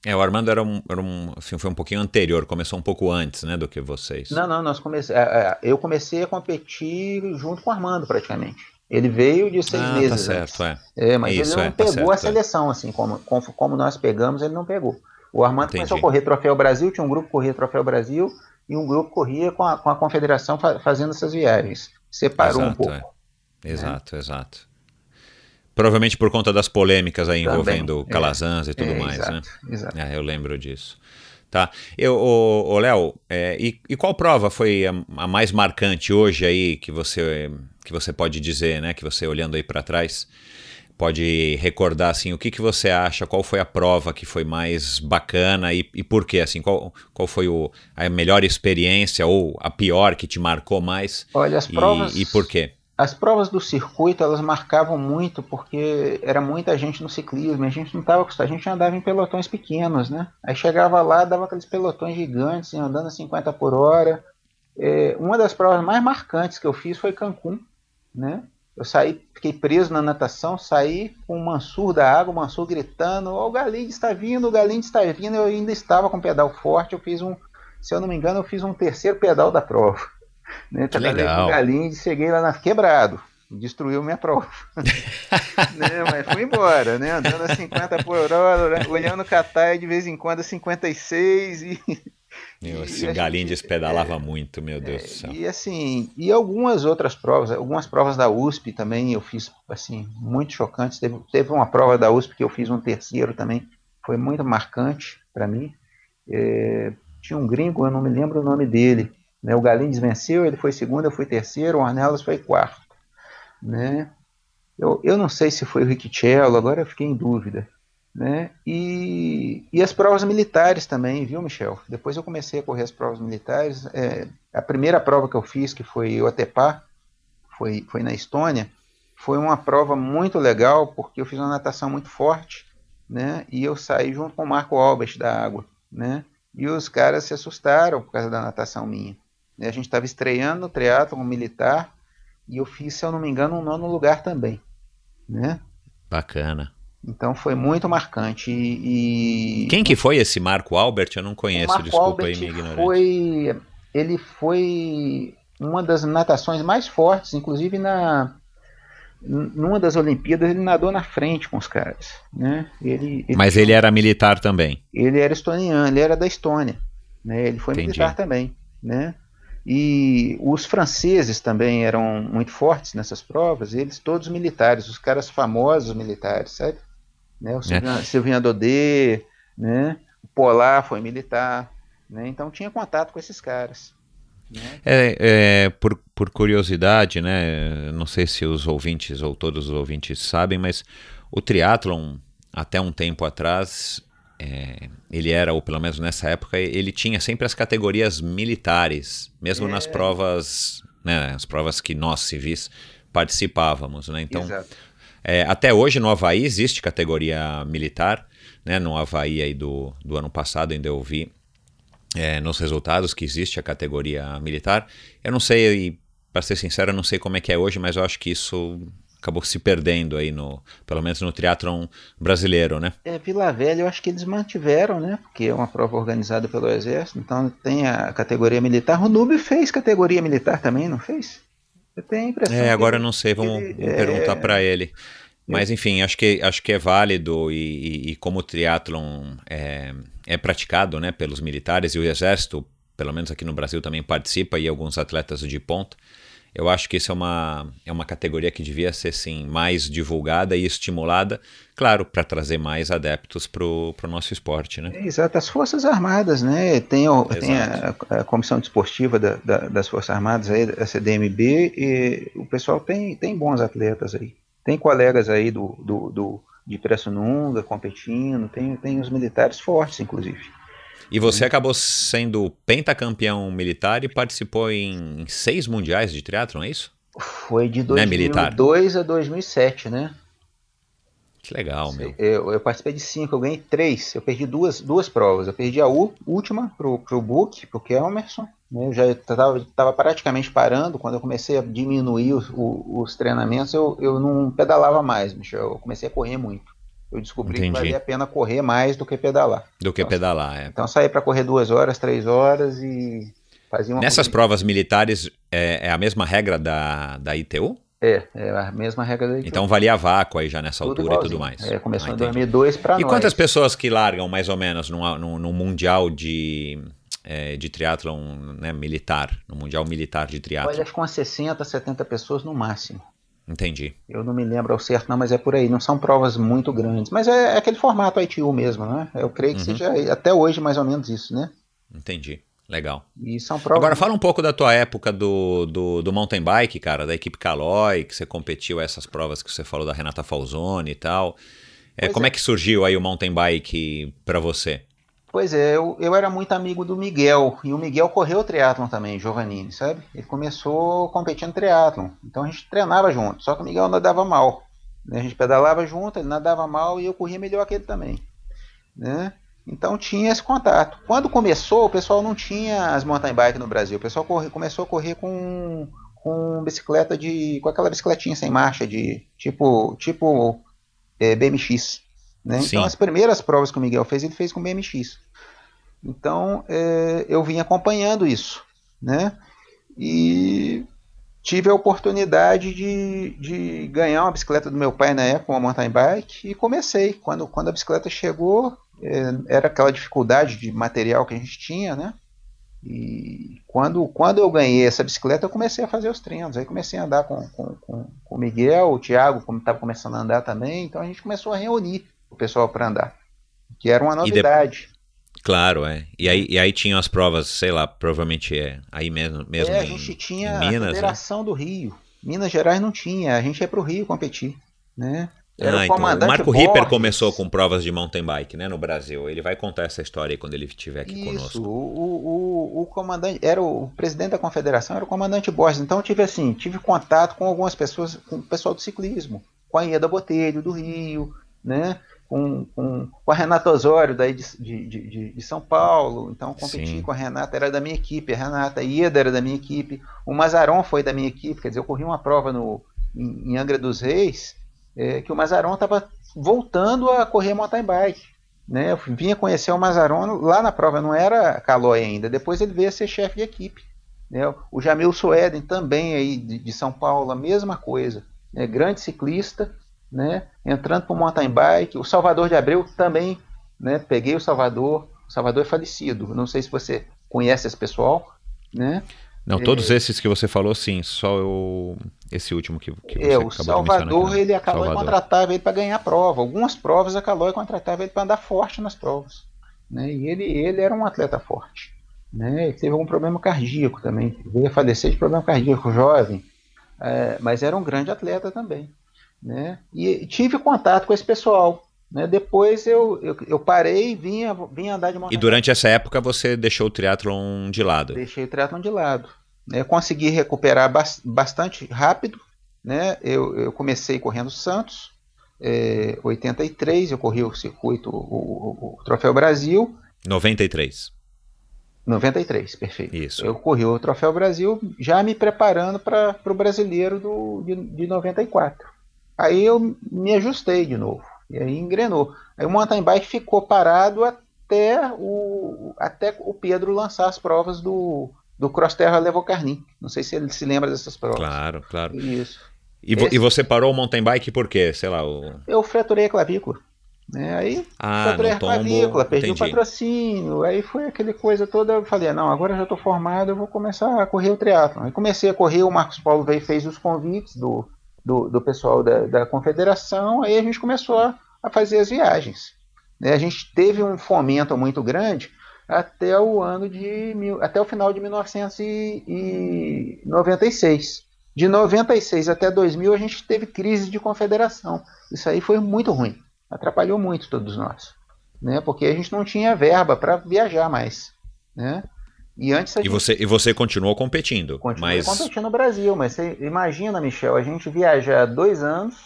Speaker 1: é, o Armando era um, era um assim, foi um pouquinho anterior, começou um pouco antes, né, do que vocês.
Speaker 2: Não, não, nós comece... É, é, eu comecei a competir junto com o Armando, praticamente. Ele veio de seis ah, tá meses.
Speaker 1: Tá certo,
Speaker 2: é. é. mas Isso, ele não é, tá pegou certo, a é. seleção, assim, como, como, como, nós pegamos, ele não pegou. O Armando Entendi. começou a correr Troféu Brasil, tinha um grupo que corria Troféu Brasil e um grupo corria com a, com a confederação fazendo essas viagens. Separou exato, um pouco.
Speaker 1: É. Exato, né? exato. Provavelmente por conta das polêmicas aí envolvendo Também, Calazans é, e tudo é, mais,
Speaker 2: exato,
Speaker 1: né?
Speaker 2: Exato.
Speaker 1: É, eu lembro disso. Tá. Eu, ô, Léo, é, e, e, qual prova foi a, a, mais marcante hoje aí que você, que você pode dizer, né? Que você olhando aí para trás pode recordar assim o que, que você acha qual foi a prova que foi mais bacana e, e por quê assim qual, qual foi o, a melhor experiência ou a pior que te marcou mais
Speaker 2: olha as provas
Speaker 1: e, e por quê
Speaker 2: as provas do circuito elas marcavam muito porque era muita gente no ciclismo, a gente não estava acostumado, a gente andava em pelotões pequenos, né? Aí chegava lá, dava aqueles pelotões gigantes, assim, andando a 50 por hora. É, uma das provas mais marcantes que eu fiz foi Cancún, né? Eu saí, fiquei preso na natação, saí com o Mansur da água, o Mansur gritando, oh, o Galinde está vindo, o Galinde está vindo, eu ainda estava com pedal forte, eu fiz um, se eu não me engano, eu fiz um terceiro pedal da prova. Né?
Speaker 1: Que legal.
Speaker 2: com Galinde, cheguei lá na quebrado, destruiu minha prova. (laughs) né? Mas fui embora, né? Andando a 50 por hora, olhando o Catai de vez em quando a 56 e. (laughs)
Speaker 1: Meu, esse Galindes pedalava é, muito, meu Deus é, do céu.
Speaker 2: E assim, e algumas outras provas, algumas provas da USP também eu fiz assim, muito chocantes. Teve, teve uma prova da USP que eu fiz um terceiro também, foi muito marcante para mim. É, tinha um gringo, eu não me lembro o nome dele, né? O Galindes venceu, ele foi segundo, eu fui terceiro, o Ornelas foi quarto. Né? Eu, eu não sei se foi o Ricciello, agora eu fiquei em dúvida. Né? E, e as provas militares também, viu, Michel? Depois eu comecei a correr as provas militares. É, a primeira prova que eu fiz, que foi o Atepá, foi, foi na Estônia, foi uma prova muito legal, porque eu fiz uma natação muito forte, né? E eu saí junto com o Marco Albert da água, né? E os caras se assustaram por causa da natação minha. A gente estava estreando no triatlon militar e eu fiz, se eu não me engano, um nono lugar também. Né?
Speaker 1: Bacana.
Speaker 2: Então foi muito marcante. E,
Speaker 1: Quem que foi esse Marco Albert? Eu não conheço, desculpa Albert aí minha ignorância.
Speaker 2: Foi, ele foi uma das natações mais fortes, inclusive na numa das Olimpíadas ele nadou na frente com os caras, né? Ele,
Speaker 1: ele Mas ele era militar também.
Speaker 2: Ele era estoniano, ele era da Estônia, né? Ele foi Entendi. militar também, né? E os franceses também eram muito fortes nessas provas, eles todos militares, os caras famosos militares, sabe? Né? O é. Sylvain Daudet, né? o Polar foi militar, né? então tinha contato com esses caras.
Speaker 1: Né? É, é, por, por curiosidade, né? não sei se os ouvintes ou todos os ouvintes sabem, mas o triatlon, até um tempo atrás, é, ele era, ou pelo menos nessa época, ele tinha sempre as categorias militares, mesmo é. nas provas, né, as provas que nós civis participávamos, né? Então, é, até hoje no Havaí existe categoria militar, né? No Havaí aí do, do ano passado ainda eu vi é, nos resultados que existe a categoria militar. Eu não sei, para ser sincero, eu não sei como é que é hoje, mas eu acho que isso acabou se perdendo aí no, pelo menos no triatlon brasileiro, né?
Speaker 2: É, Vila Velha eu acho que eles mantiveram, né? Porque é uma prova organizada pelo Exército, então tem a categoria militar. O Nubio fez categoria militar também, não fez?
Speaker 1: Eu tenho a impressão. É, agora eu não sei, vamos, ele, vamos perguntar é... para ele. Mas enfim, acho que, acho que é válido e, e, e como o triatlon é, é praticado né, pelos militares e o exército, pelo menos aqui no Brasil também participa e alguns atletas de ponta, eu acho que isso é uma, é uma categoria que devia ser sim, mais divulgada e estimulada, claro, para trazer mais adeptos para o nosso esporte. Né?
Speaker 2: Exato, as Forças Armadas, né? Tem, o, tem a, a, Comissão Desportiva da, da, das Forças Armadas, aí, a CDMB, e o pessoal tem, tem bons atletas aí. Tem colegas aí do, do, do de Pirassununga competindo, tem, tem os militares fortes, inclusive.
Speaker 1: E você acabou sendo pentacampeão militar e participou em seis mundiais de triatlon, é isso?
Speaker 2: Foi de 2002 né, a 2007, né?
Speaker 1: Que legal, meu.
Speaker 2: Eu, eu, participei de cinco, eu ganhei três. Eu perdi duas, duas provas. Eu perdi a U, última pro, pro Book, pro Kelmerson. Né? Eu já estava praticamente parando. Quando eu comecei a diminuir os, os treinamentos, eu, eu não pedalava mais, bicho. Eu comecei a correr muito eu descobri Entendi. que valia a pena correr mais do que pedalar.
Speaker 1: Do que
Speaker 2: então,
Speaker 1: pedalar, é.
Speaker 2: Então saí para correr duas horas, três horas e fazia uma
Speaker 1: Nessas provas militares é, é, a mesma regra da, da ITU?
Speaker 2: É, é a mesma regra da ITU.
Speaker 1: Então valia vácuo aí já nessa tudo altura igualzinho. e tudo mais.
Speaker 2: É, começou ah, em 2002 para nós.
Speaker 1: E quantas pessoas que largam mais ou menos no, no, no mundial de é, de triatlon né, militar, no Mundial Militar de Triatlon?
Speaker 2: Olha, acho que umas 60, 70 pessoas no máximo.
Speaker 1: Entendi.
Speaker 2: Eu não me lembro ao certo, não, mas é por aí. Não são provas muito grandes. Mas é, é aquele formato ITU mesmo, né? Eu creio que uhum. seja até hoje mais ou menos isso, né?
Speaker 1: Entendi. Legal.
Speaker 2: E são provas...
Speaker 1: Agora fala um pouco da tua época do, do, do, mountain bike, cara, da equipe Caloi, que você competiu essas provas que você falou da Renata Falzoni e tal. É, como é. é. que surgiu aí o mountain bike para você?
Speaker 2: Pois é, eu, eu era muito amigo do Miguel, e o Miguel correu triatlon também, Giovannini, sabe? Ele começou competindo triatlon, então a gente treinava junto, só que o Miguel nadava mal. Né? A gente pedalava junto, ele nadava mal e eu corria melhor que ele também. Né? Então tinha esse contato. Quando começou, o pessoal não tinha as mountain bike no Brasil. O pessoal corre, começou a correr com, com bicicleta de. com aquela bicicletinha sem marcha de tipo tipo é, BMX. Né? Então as primeiras provas que o Miguel fez, ele fez com BMX. Então é, eu vim acompanhando isso, né? E tive a oportunidade de, de ganhar uma bicicleta do meu pai na época, uma mountain bike, e comecei. Quando, quando a bicicleta chegou, é, era aquela dificuldade de material que a gente tinha, né? E quando, quando eu ganhei essa bicicleta, eu comecei a fazer os treinos. Aí comecei a andar com, com, com, com o Miguel, o Thiago, como estava começando a andar também. Então a gente começou a reunir o pessoal para andar, que era uma novidade.
Speaker 1: Claro, é. E aí, e aí tinham as provas, sei lá, provavelmente é aí mesmo, mesmo
Speaker 2: é,
Speaker 1: a
Speaker 2: gente tinha Minas, a né? Federação né? do Rio. Minas Gerais não tinha, a gente ia para o Rio competir, né?
Speaker 1: Era ah, o então, o Marco Borges. Ripper começou com provas de mountain bike, né, no Brasil. Ele vai contar essa história aí quando ele estiver aqui
Speaker 2: Isso,
Speaker 1: conosco.
Speaker 2: O, o, o comandante era o, o, presidente da confederação, era o comandante Borges. Então eu tive assim, tive contato com algumas pessoas, com o pessoal do ciclismo, com a Ieda Botelho do Rio, né? Com, com, com a Renata Osório, daí de, de, de, de São Paulo. Então, competi Sim. com a Renata, era da minha equipe. A Renata Ieda era da minha equipe. O Mazaron foi da minha equipe. Quer dizer, eu corri uma prova no, em, em Angra dos Reis, é, que o Mazaron estava voltando a correr mountain bike. Né? Eu vinha conhecer o Mazaron lá na prova, não era Calói ainda. Depois ele veio a ser chefe de equipe. Né? O Jamil Sueden também aí de, de São Paulo, a mesma coisa. Né? Grande ciclista, né? Entrando para o mountain bike, o Salvador de Abreu também, né? Peguei o Salvador, o Salvador é falecido. Não sei se você conhece esse pessoal, né?
Speaker 1: Não, todos é... esses que você falou, sim. Só eu... esse último que, que
Speaker 2: você é, o Salvador, ele a Calói contratava ele para ganhar prova. Algumas provas a Calói contratava ele para andar forte nas provas. Né? E ele, ele era um atleta forte. Né? Ele teve algum problema cardíaco também. Veio a falecer de problema cardíaco jovem. É, mas era um grande atleta também. Né? E tive contato com esse pessoal. Né? Depois eu, eu, eu, parei e vinha, vinha andar de mountain
Speaker 1: E durante essa época você deixou o triatlon de lado?
Speaker 2: Deixei o triatlon de lado. Né? Consegui recuperar bastante rápido. Né? Eu, eu comecei correndo Santos, é, 83, eu corri o circuito, o, o, o Troféu Brasil.
Speaker 1: 93.
Speaker 2: 93, perfeito.
Speaker 1: Isso.
Speaker 2: Eu corri o Troféu Brasil já me preparando para o brasileiro do, de, de 94. Aí eu me ajustei de novo. E aí engrenou. Aí o mountain bike ficou parado até o, até o Pedro lançar as provas do, do Cross Terra Levo Carnim. Não sei se ele se lembra dessas provas.
Speaker 1: Claro, claro.
Speaker 2: Isso.
Speaker 1: E, vo, e você parou o mountain bike por quê? Sei lá. O...
Speaker 2: Eu fraturei a clavícula. Né? Aí
Speaker 1: ah, fraturei a clavícula,
Speaker 2: perdi entendi. o patrocínio. Aí foi aquele coisa toda. Eu falei, não, agora eu já estou formado, eu vou começar a correr o triatlo. Aí comecei a correr, o Marcos Paulo veio fez os convites do, do, do pessoal da, da confederação, aí a gente começou a, a fazer as viagens. Né? A gente teve um fomento muito grande até o ano de até o final de 1996. De 96 até 2000 a gente teve crise de confederação. Isso aí foi muito ruim, atrapalhou muito todos nós, né? Porque a gente não tinha verba para viajar mais, né?
Speaker 1: E antes e você e você continuou competindo,
Speaker 2: Continuei
Speaker 1: mas
Speaker 2: competindo no Brasil, mas você imagina, Michel, a gente viajar dois anos,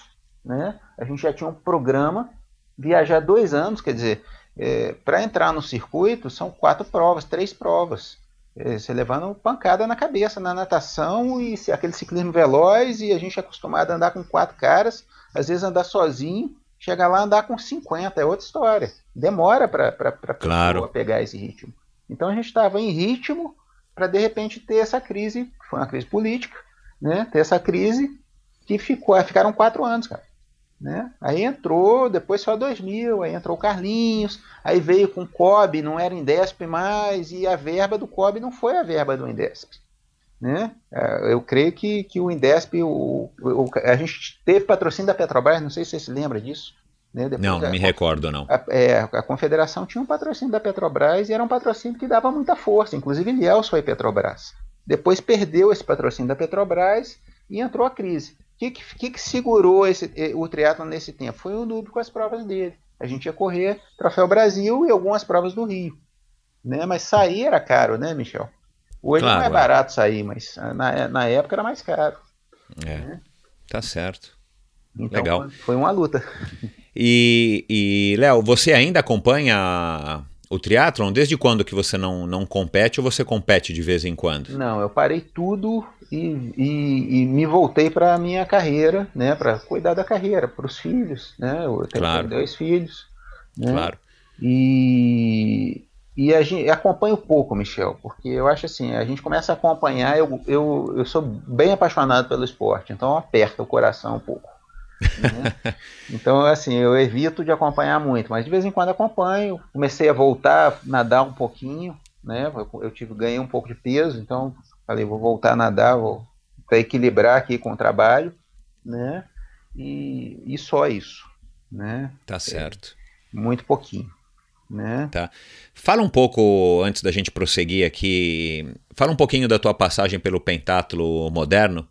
Speaker 2: né? A gente já tinha um programa viajar dois anos, quer dizer, é, para entrar no circuito são quatro provas, três provas. É, você levando pancada na cabeça na natação e aquele ciclismo veloz e a gente é acostumado a andar com quatro caras, às vezes andar sozinho, chegar lá andar com 50, é outra história. Demora para
Speaker 1: claro.
Speaker 2: pegar esse ritmo. Então a gente estava em ritmo para de repente ter essa crise, que foi uma crise política, né? Ter essa crise que ficou, ficaram quatro anos, cara. Né? Aí entrou, depois só 2000, aí entrou o Carlinhos, aí veio com o COB, não era Indesp mais, e a verba do COB não foi a verba do Indesp. Né? É, eu creio que, que o Indesp, o, o, a gente teve patrocínio da Petrobras, não sei se você se lembra disso.
Speaker 1: Né? não, não me recordo, não.
Speaker 2: A, é, a Confederação tinha um patrocínio da Petrobras e era um patrocínio que dava muita força. Inclusive, Liels foi Petrobras. Depois perdeu esse patrocínio da Petrobras e entrou a crise. O que, que, que segurou esse, o triatlo nesse tempo? Foi o Nube com as provas dele. A gente ia correr Troféu Brasil e algumas provas do Rio. Né? Mas sair era caro, né, Michel? Hoje claro, não é, é barato sair, mas na, na época era mais caro.
Speaker 1: É, né? tá certo.
Speaker 2: Então, Legal. Foi uma luta.
Speaker 1: E, e Léo, você ainda acompanha o triatlon? Desde quando que você não, não compete ou você compete de vez em quando?
Speaker 2: Não, eu parei tudo e, e, e me voltei para a minha carreira, né? Para cuidar da carreira, para os filhos, né? Eu tenho claro. dois filhos. Né? Claro. E, e a gente acompanha pouco, Michel, porque eu acho assim, a gente começa a acompanhar, eu, eu, eu sou bem apaixonado pelo esporte, então aperta o coração um pouco. Né? então, assim, eu evito de acompanhar muito, mas de vez em quando acompanho. Comecei a voltar a nadar um pouquinho, né? Eu, tive, ganhei um pouco de peso, então falei, vou voltar a nadar, vou para equilibrar aqui com o trabalho, né? E, e só isso, né?
Speaker 1: Tá certo.
Speaker 2: É, muito pouquinho. Né?
Speaker 1: Tá. Fala um pouco, antes da gente prosseguir aqui, fala um pouquinho da tua passagem pelo pentatlo moderno,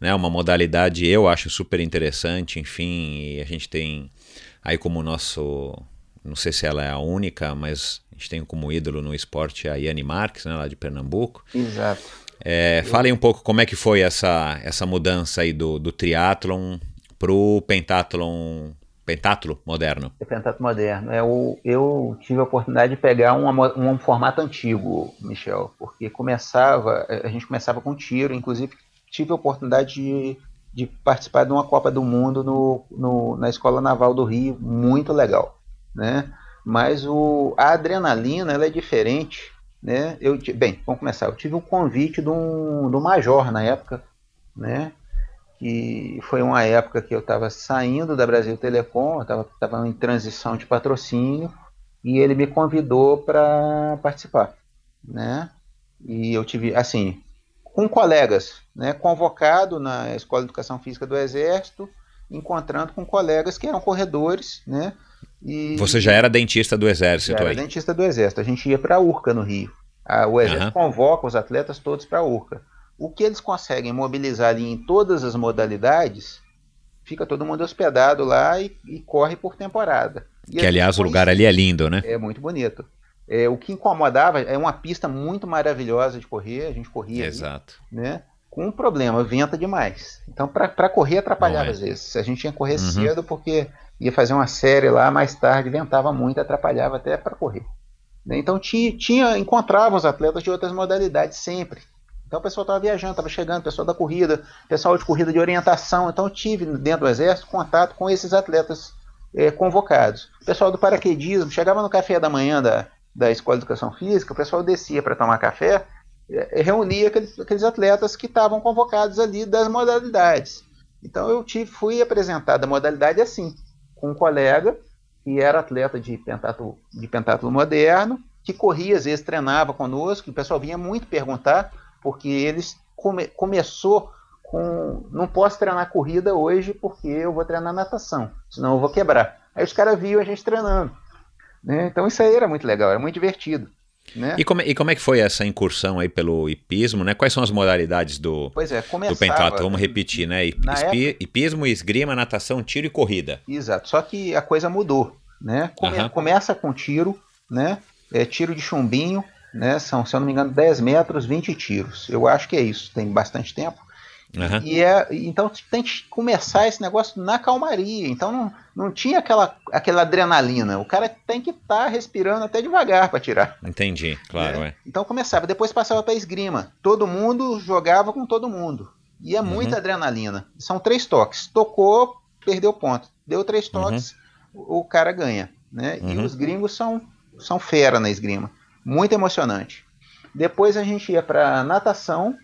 Speaker 1: né? Uma modalidade eu acho super interessante, enfim, e a gente tem aí como nosso, não sei se ela é a única, mas a gente tem como ídolo no esporte a Yane Marques, né, lá de Pernambuco.
Speaker 2: Exato.
Speaker 1: É, falem um pouco como é que foi essa, essa mudança aí do, do triatlon pro pentathlon pentatlo moderno.
Speaker 2: É pentatlo moderno. É o, eu tive a oportunidade de pegar um, um formato antigo, Michel, porque começava, a gente começava com tiro, inclusive tive a oportunidade de, de participar de uma Copa do Mundo no, no, na Escola Naval do Rio, muito legal, né? Mas o, a adrenalina ela é diferente, né? Eu, bem, vamos começar. Eu tive o um convite do, um, do major na época, né? Que foi uma época que eu estava saindo da Brasil Telecom, estava em transição de patrocínio e ele me convidou para participar, né? E eu tive, assim, com colegas, né, convocado na Escola de Educação Física do Exército, encontrando com colegas que eram corredores, né?
Speaker 1: E Você já era dentista do Exército
Speaker 2: já era
Speaker 1: aí?
Speaker 2: dentista do Exército. A gente ia para a URCA no Rio. o Exército uhum. convoca os atletas todos para a URCA. O que eles conseguem mobilizar ali em todas as modalidades, fica todo mundo hospedado lá e, e corre por temporada. E
Speaker 1: que, aliás, o lugar ali é lindo, né?
Speaker 2: É muito bonito. É, o que incomodava é uma pista muito maravilhosa de correr, a gente corria.
Speaker 1: Exato.
Speaker 2: Ali, né? Com um problema, venta demais. Então, para correr, atrapalhava é. às vezes. A gente tinha que correr uhum. cedo porque ia fazer uma série lá, mais tarde ventava muito, atrapalhava até para correr. Né? Então, tinha, tinha, encontrava os atletas de outras modalidades sempre. Então, o pessoal estava viajando, estava chegando, pessoal da corrida, pessoal de corrida de orientação. Então, eu tive dentro do Exército contato com esses atletas é, convocados. O pessoal do paraquedismo chegava no café da manhã da, da Escola de Educação Física, o pessoal descia para tomar café, é, reunia aqueles, aqueles atletas que estavam convocados ali das modalidades. Então eu tive, fui apresentado a modalidade assim, com um colega que era atleta de pentatlo, de pentatlo moderno, que corria, às vezes treinava conosco, o pessoal vinha muito perguntar, porque eles come, começou com não posso treinar corrida hoje porque eu vou treinar natação, senão eu vou quebrar. Aí os caras viam a gente treinando. Né? Então isso aí era muito legal, era muito divertido. Né?
Speaker 1: E, como, e como é que foi essa incursão aí pelo hipismo, né? Quais são as modalidades do,
Speaker 2: pois é, começava,
Speaker 1: do pentatlo? Vamos repetir, né? Hispi, época... Hipismo, esgrima, natação, tiro e corrida.
Speaker 2: Exato, só que a coisa mudou, né? Come, Começa com tiro, né? É, tiro de chumbinho, né? São, se eu não me engano, 10 metros, 20 tiros. Eu acho que é isso, tem bastante tempo. Uhum. E é, então tem que começar esse negócio na calmaria. Então não, não tinha aquela, aquela adrenalina. O cara tem que estar tá respirando até devagar para tirar.
Speaker 1: Entendi, claro. É. É.
Speaker 2: Então começava, depois passava para esgrima. Todo mundo jogava com todo mundo. E é muita uhum. adrenalina. São três toques. Tocou, perdeu ponto. Deu três uhum. toques, uhum. o cara ganha. Né? E uhum. os gringos são, são fera na esgrima. Muito emocionante. Depois a gente ia para natação,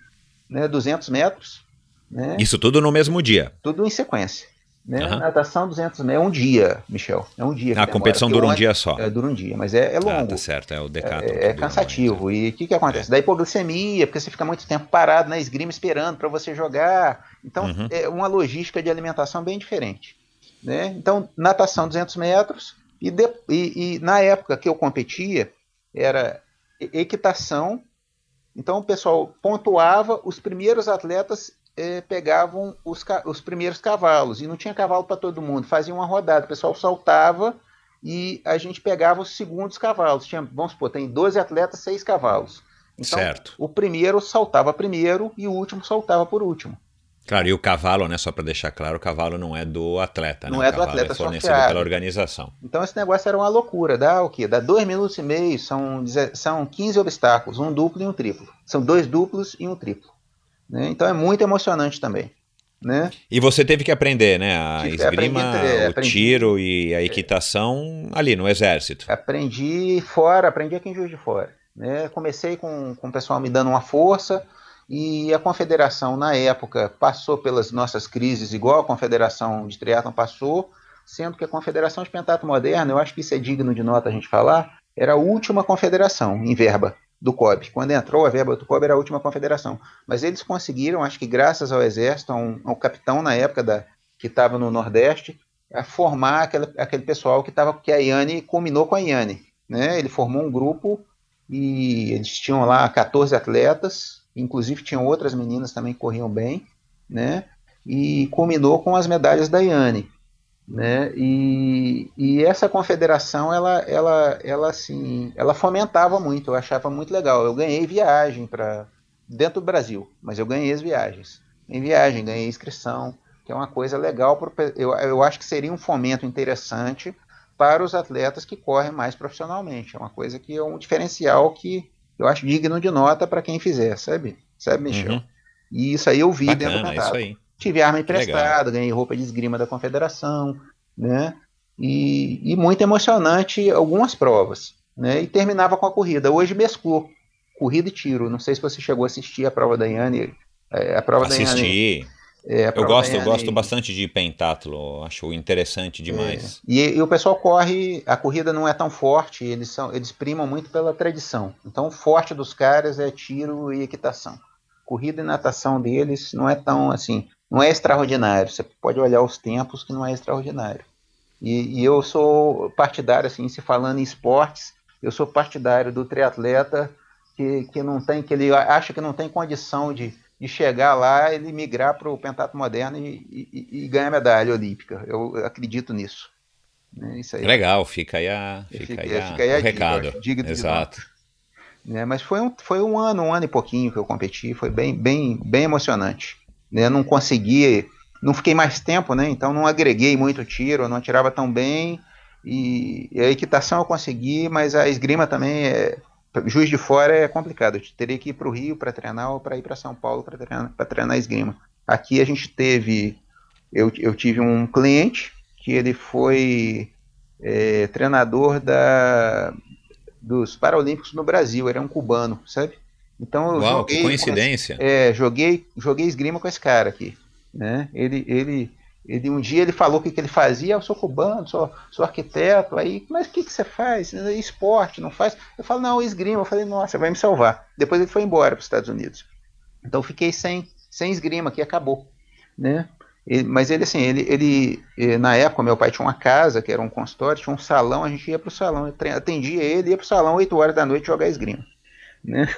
Speaker 2: né, 200 metros. Né?
Speaker 1: Isso tudo no mesmo dia?
Speaker 2: Tudo em sequência. Né? Uhum. Natação 200 metros é um dia, Michel. É um dia.
Speaker 1: A competição dura um dia só.
Speaker 2: É, dura um dia, mas é, é longo. Ah,
Speaker 1: tá certo, é o decathlon.
Speaker 2: É, é cansativo. E o que, que acontece? É. Da hipoglicemia, porque você fica muito tempo parado na esgrima esperando para você jogar. Então, uhum. é uma logística de alimentação bem diferente. Né? Então, natação 200 metros. E, de, e, e na época que eu competia, era equitação. Então, o pessoal pontuava os primeiros atletas eh, pegavam os, os, primeiros cavalos e não tinha cavalo para todo mundo, fazia uma rodada, o pessoal saltava e a gente pegava os segundos cavalos. Tinha, vamos supor, tem 12 atletas, 6 cavalos. Então, certo. o primeiro saltava primeiro e o último saltava por último.
Speaker 1: Claro, e o cavalo, né, só para deixar claro, o cavalo não é do atleta,
Speaker 2: não
Speaker 1: né?
Speaker 2: é do atleta,
Speaker 1: é fornecido pela organização.
Speaker 2: Então esse negócio era uma loucura, dá o quê? Dá dois minutos e meio, são, são 15 obstáculos, um duplo e um triplo. São dois duplos e um triplo. Né? Então é muito emocionante também. Né?
Speaker 1: E você teve que aprender, né? A Tive, esgrima, aprendi, o aprendi, tiro e a equitação ali no exército.
Speaker 2: Aprendi fora, aprendi aqui em Juiz de Fora. Né? Comecei com, com o pessoal me dando uma força e a confederação na época passou pelas nossas crises igual a confederação de triatlon passou, sendo que a confederação de pentatlo moderno, eu acho que isso é digno de nota a gente falar, era a última confederação em verba do COB. Quando entrou a verba do COB era a última confederação. Mas eles conseguiram, acho que graças ao exército, ao, ao capitão na época da, que estava no Nordeste, a formar aquele, aquele pessoal que estava que a Iane combinou com a Iane. Né? Ele formou um grupo e eles tinham lá 14 atletas, inclusive tinham outras meninas também que corriam bem, né? E combinou com as medalhas da Iane né? E, e essa confederação ela, ela, ela assim, ela fomentava muito. Eu achava muito legal. Eu ganhei viagem para dentro do Brasil, mas eu ganhei as viagens. Em viagem ganhei inscrição, que é uma coisa legal. Pro, eu, eu acho que seria um fomento interessante para os atletas que correm mais profissionalmente. É uma coisa que é um diferencial que eu acho digno de nota para quem fizer, sabe? Sabe, Michel? Uhum. E isso aí eu vi Bacana, dentro do campeonato. Isso aí. Tive arma emprestada, ganhei roupa de esgrima da confederação, né? E, e, muito emocionante algumas provas, né? E terminava com a corrida. Hoje mesclou corrida e tiro. Não sei se você chegou a assistir a prova da Yane. É, a prova
Speaker 1: Assisti. Da Yane, é, eu gosto, eu gosto bastante de pentatlo, acho interessante demais.
Speaker 2: É. E, e, o pessoal corre, a corrida não é tão forte, eles são, eles primam muito pela tradição. Então, o forte dos caras é tiro e equitação. Corrida e natação deles não é tão assim não é extraordinário. Você pode olhar os tempos que não é extraordinário. E, e, eu sou partidário, assim, se falando em esportes, eu sou partidário do triatleta que, que não tem, que ele acha que não tem condição de, de chegar lá, ele migrar para o pentato moderno e, e, e, ganhar medalha olímpica. Eu acredito nisso.
Speaker 1: É isso aí. Legal, fica aí, a, fica, fica aí, a, fica aí a, o recado. Dica, Exato.
Speaker 2: É, mas foi um, foi um ano, um ano e pouquinho que eu competi, foi bem, bem, bem emocionante né? Não consegui, não fiquei mais tempo, né? Então não agreguei muito tiro, não atirava tão bem. E, e a equitação eu consegui, mas a esgrima também é. Juiz de fora é complicado. Eu teria que ir para o Rio para treinar ou para ir para São Paulo para treinar, treinar esgrima. Aqui a gente teve. Eu, eu tive um cliente que ele foi é, treinador da, dos Paralímpicos no Brasil, era um cubano, sabe? Então eu
Speaker 1: Uau,
Speaker 2: joguei,
Speaker 1: que coincidência.
Speaker 2: É, joguei, joguei esgrima com esse cara aqui, né? Ele, ele, ele um dia ele falou o que, que ele fazia, eu sou cubano, sou, sou arquiteto, aí, mas o que, que você faz? Esporte, não faz? Eu falo, não, esgrima. Eu falei, nossa, vai me salvar. Depois ele foi embora para os Estados Unidos. Então eu fiquei sem, sem esgrima aqui, acabou, né? Ele, mas ele assim, ele, ele, eh, na época meu pai tinha uma casa que era um consultório, tinha um salão, a gente ia para o salão, atendia ele, ia para o salão 8 horas da noite jogar esgrima. Né?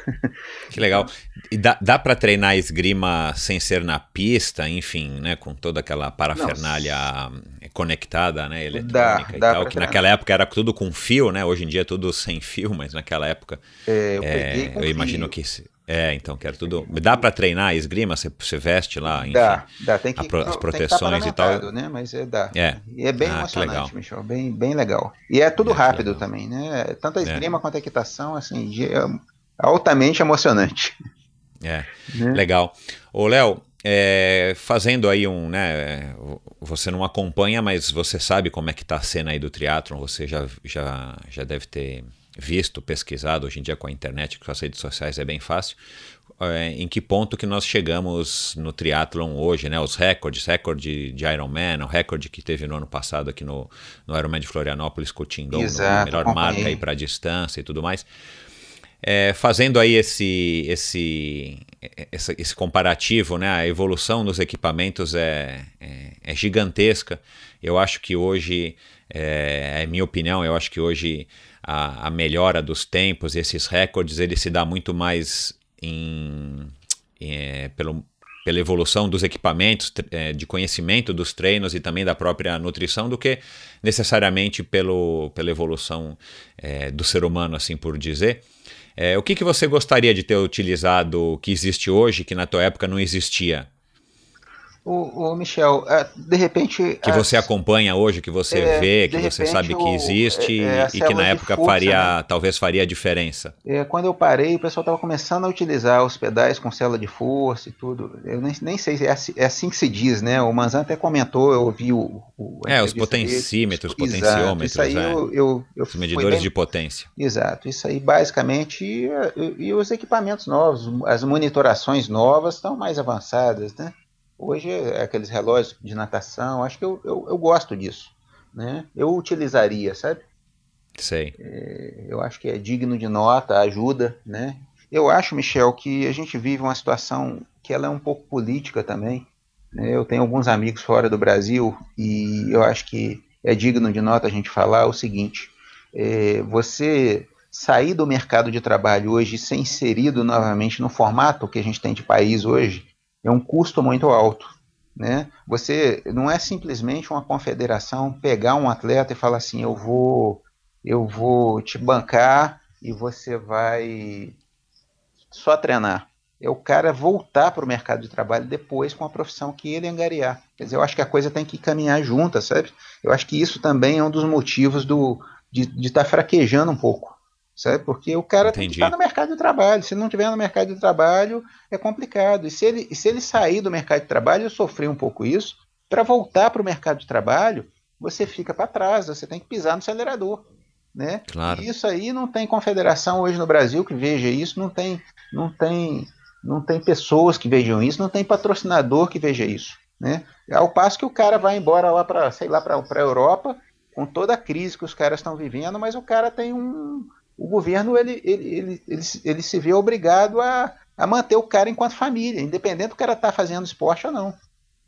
Speaker 1: Que legal. E dá, dá para treinar esgrima sem ser na pista, enfim, né? Com toda aquela parafernália Não. conectada, né? Eletrônica dá, e tal. Que naquela época era tudo com fio, né? Hoje em dia é tudo sem fio, mas naquela época. É, eu, é, eu imagino que. É, então, que era tudo. Dá para treinar esgrima? Você, você veste lá, enfim.
Speaker 2: Dá, dá. Tem que,
Speaker 1: as proteções
Speaker 2: e
Speaker 1: tal.
Speaker 2: Né? Mas é, dá.
Speaker 1: É.
Speaker 2: E é bem ah, emocionante, Michel. Bem, bem legal. E é tudo é, rápido também, né? Tanto a é. esgrima quanto a equitação, assim, altamente emocionante.
Speaker 1: É, né? legal. Ô, Léo, é, fazendo aí um, né, você não acompanha, mas você sabe como é que está a cena aí do triatlon, você já, já, já deve ter visto, pesquisado, hoje em dia com a internet, com as redes sociais é bem fácil. é, em que ponto que nós chegamos no triatlon hoje, né? Os recordes, recorde de Ironman, o recorde que teve no ano passado aqui no, no Ironman de Florianópolis, Coutinho, a melhor marca aí para distância e tudo mais. É, fazendo aí esse, esse, esse, esse, comparativo, né? A evolução dos equipamentos é, é, é gigantesca. Eu acho que hoje, é, é minha opinião, eu acho que hoje a, a melhora dos tempos, esses recordes, ele se dá muito mais em, em é, pelo, pela evolução dos equipamentos, é, de conhecimento dos treinos e também da própria nutrição, do que necessariamente pelo, pela evolução é, do ser humano, assim por dizer. É, o que, que você gostaria de ter utilizado que existe hoje, que na tua época não existia?
Speaker 2: O, o Michel, é, de repente.
Speaker 1: Que você acompanha hoje, que você é, vê, que você sabe que existe é, é, e que na época força, faria, né? talvez faria diferença.
Speaker 2: É, quando eu parei, o pessoal estava começando a utilizar os pedais com célula de força e tudo. Eu nem, nem sei se é assim, é assim, que se diz, né? O Manzan até comentou, eu ouvi o.
Speaker 1: o é, os potencímetros, dele. potenciômetros, isso aí eu, eu, eu os medidores bem... de potência.
Speaker 2: Exato, isso aí basicamente. E, e os equipamentos novos, as monitorações novas estão mais avançadas, né? Hoje é aqueles relógios de natação, acho que eu, eu, eu gosto disso. Né? Eu utilizaria, sabe?
Speaker 1: Sei.
Speaker 2: É, eu acho que é digno de nota, ajuda, né? Eu acho, Michel, que a gente vive uma situação que ela é um pouco política também. Né? Eu tenho alguns amigos fora do Brasil e eu acho que é digno de nota a gente falar o seguinte: é, você sair do mercado de trabalho hoje e ser inserido novamente no formato que a gente tem de país hoje, é um custo muito alto. Né? Você não é simplesmente uma confederação pegar um atleta e falar assim, eu vou, eu vou te bancar e você vai só treinar. É o cara voltar para o mercado de trabalho depois com a profissão que ele angariar. Quer dizer, eu acho que a coisa tem que caminhar junta, sabe? Eu acho que isso também é um dos motivos do, de estar tá fraquejando um pouco sabe? Porque o cara Entendi. tem que estar no mercado de trabalho. Se não tiver no mercado de trabalho, é complicado. E se ele, se ele sair do mercado de trabalho, eu sofri um pouco isso, para voltar para o mercado de trabalho, você fica para trás, você tem que pisar no acelerador. Né?
Speaker 1: Claro.
Speaker 2: E isso aí não tem confederação hoje no Brasil que veja isso, não tem, não tem, não tem pessoas que vejam isso, não tem patrocinador que veja isso. Né? Ao passo que o cara vai embora lá para, sei lá, para a Europa, com toda a crise que os caras estão vivendo, mas o cara tem um, o governo ele, ele, ele, ele, ele se vê obrigado a, a manter o cara enquanto família, independente do cara estar tá fazendo esporte ou não.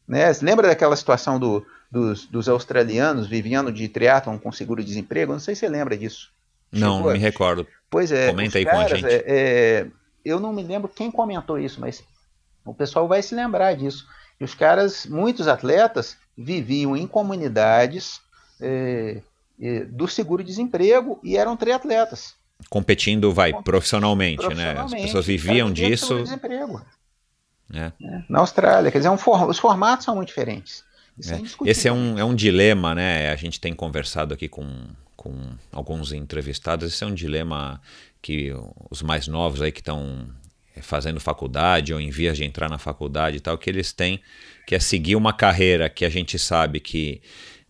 Speaker 2: Né? Lembra daquela situação do, dos, dos, australianos vivendo de triatlon com seguro-desemprego? Não sei se você lembra disso.
Speaker 1: Não, não me recordo.
Speaker 2: Pois é.
Speaker 1: Comenta aí caras, com a gente.
Speaker 2: É, é, eu não me lembro quem comentou isso, mas o pessoal vai se lembrar disso. E os caras, muitos atletas, viviam em comunidades é, é do seguro-desemprego e eram triatletas
Speaker 1: competindo, vai, profissionalmente, profissionalmente né? As pessoas viviam disso.
Speaker 2: É. É. Na Austrália, quer dizer, é um for... os formatos são muito diferentes.
Speaker 1: É. Esse é um, é um dilema, né? A gente tem conversado aqui com, com alguns entrevistados. Esse é um dilema que os mais novos aí que estão fazendo faculdade ou em vias de entrar na faculdade e tal, que eles têm, que é seguir uma carreira que a gente sabe que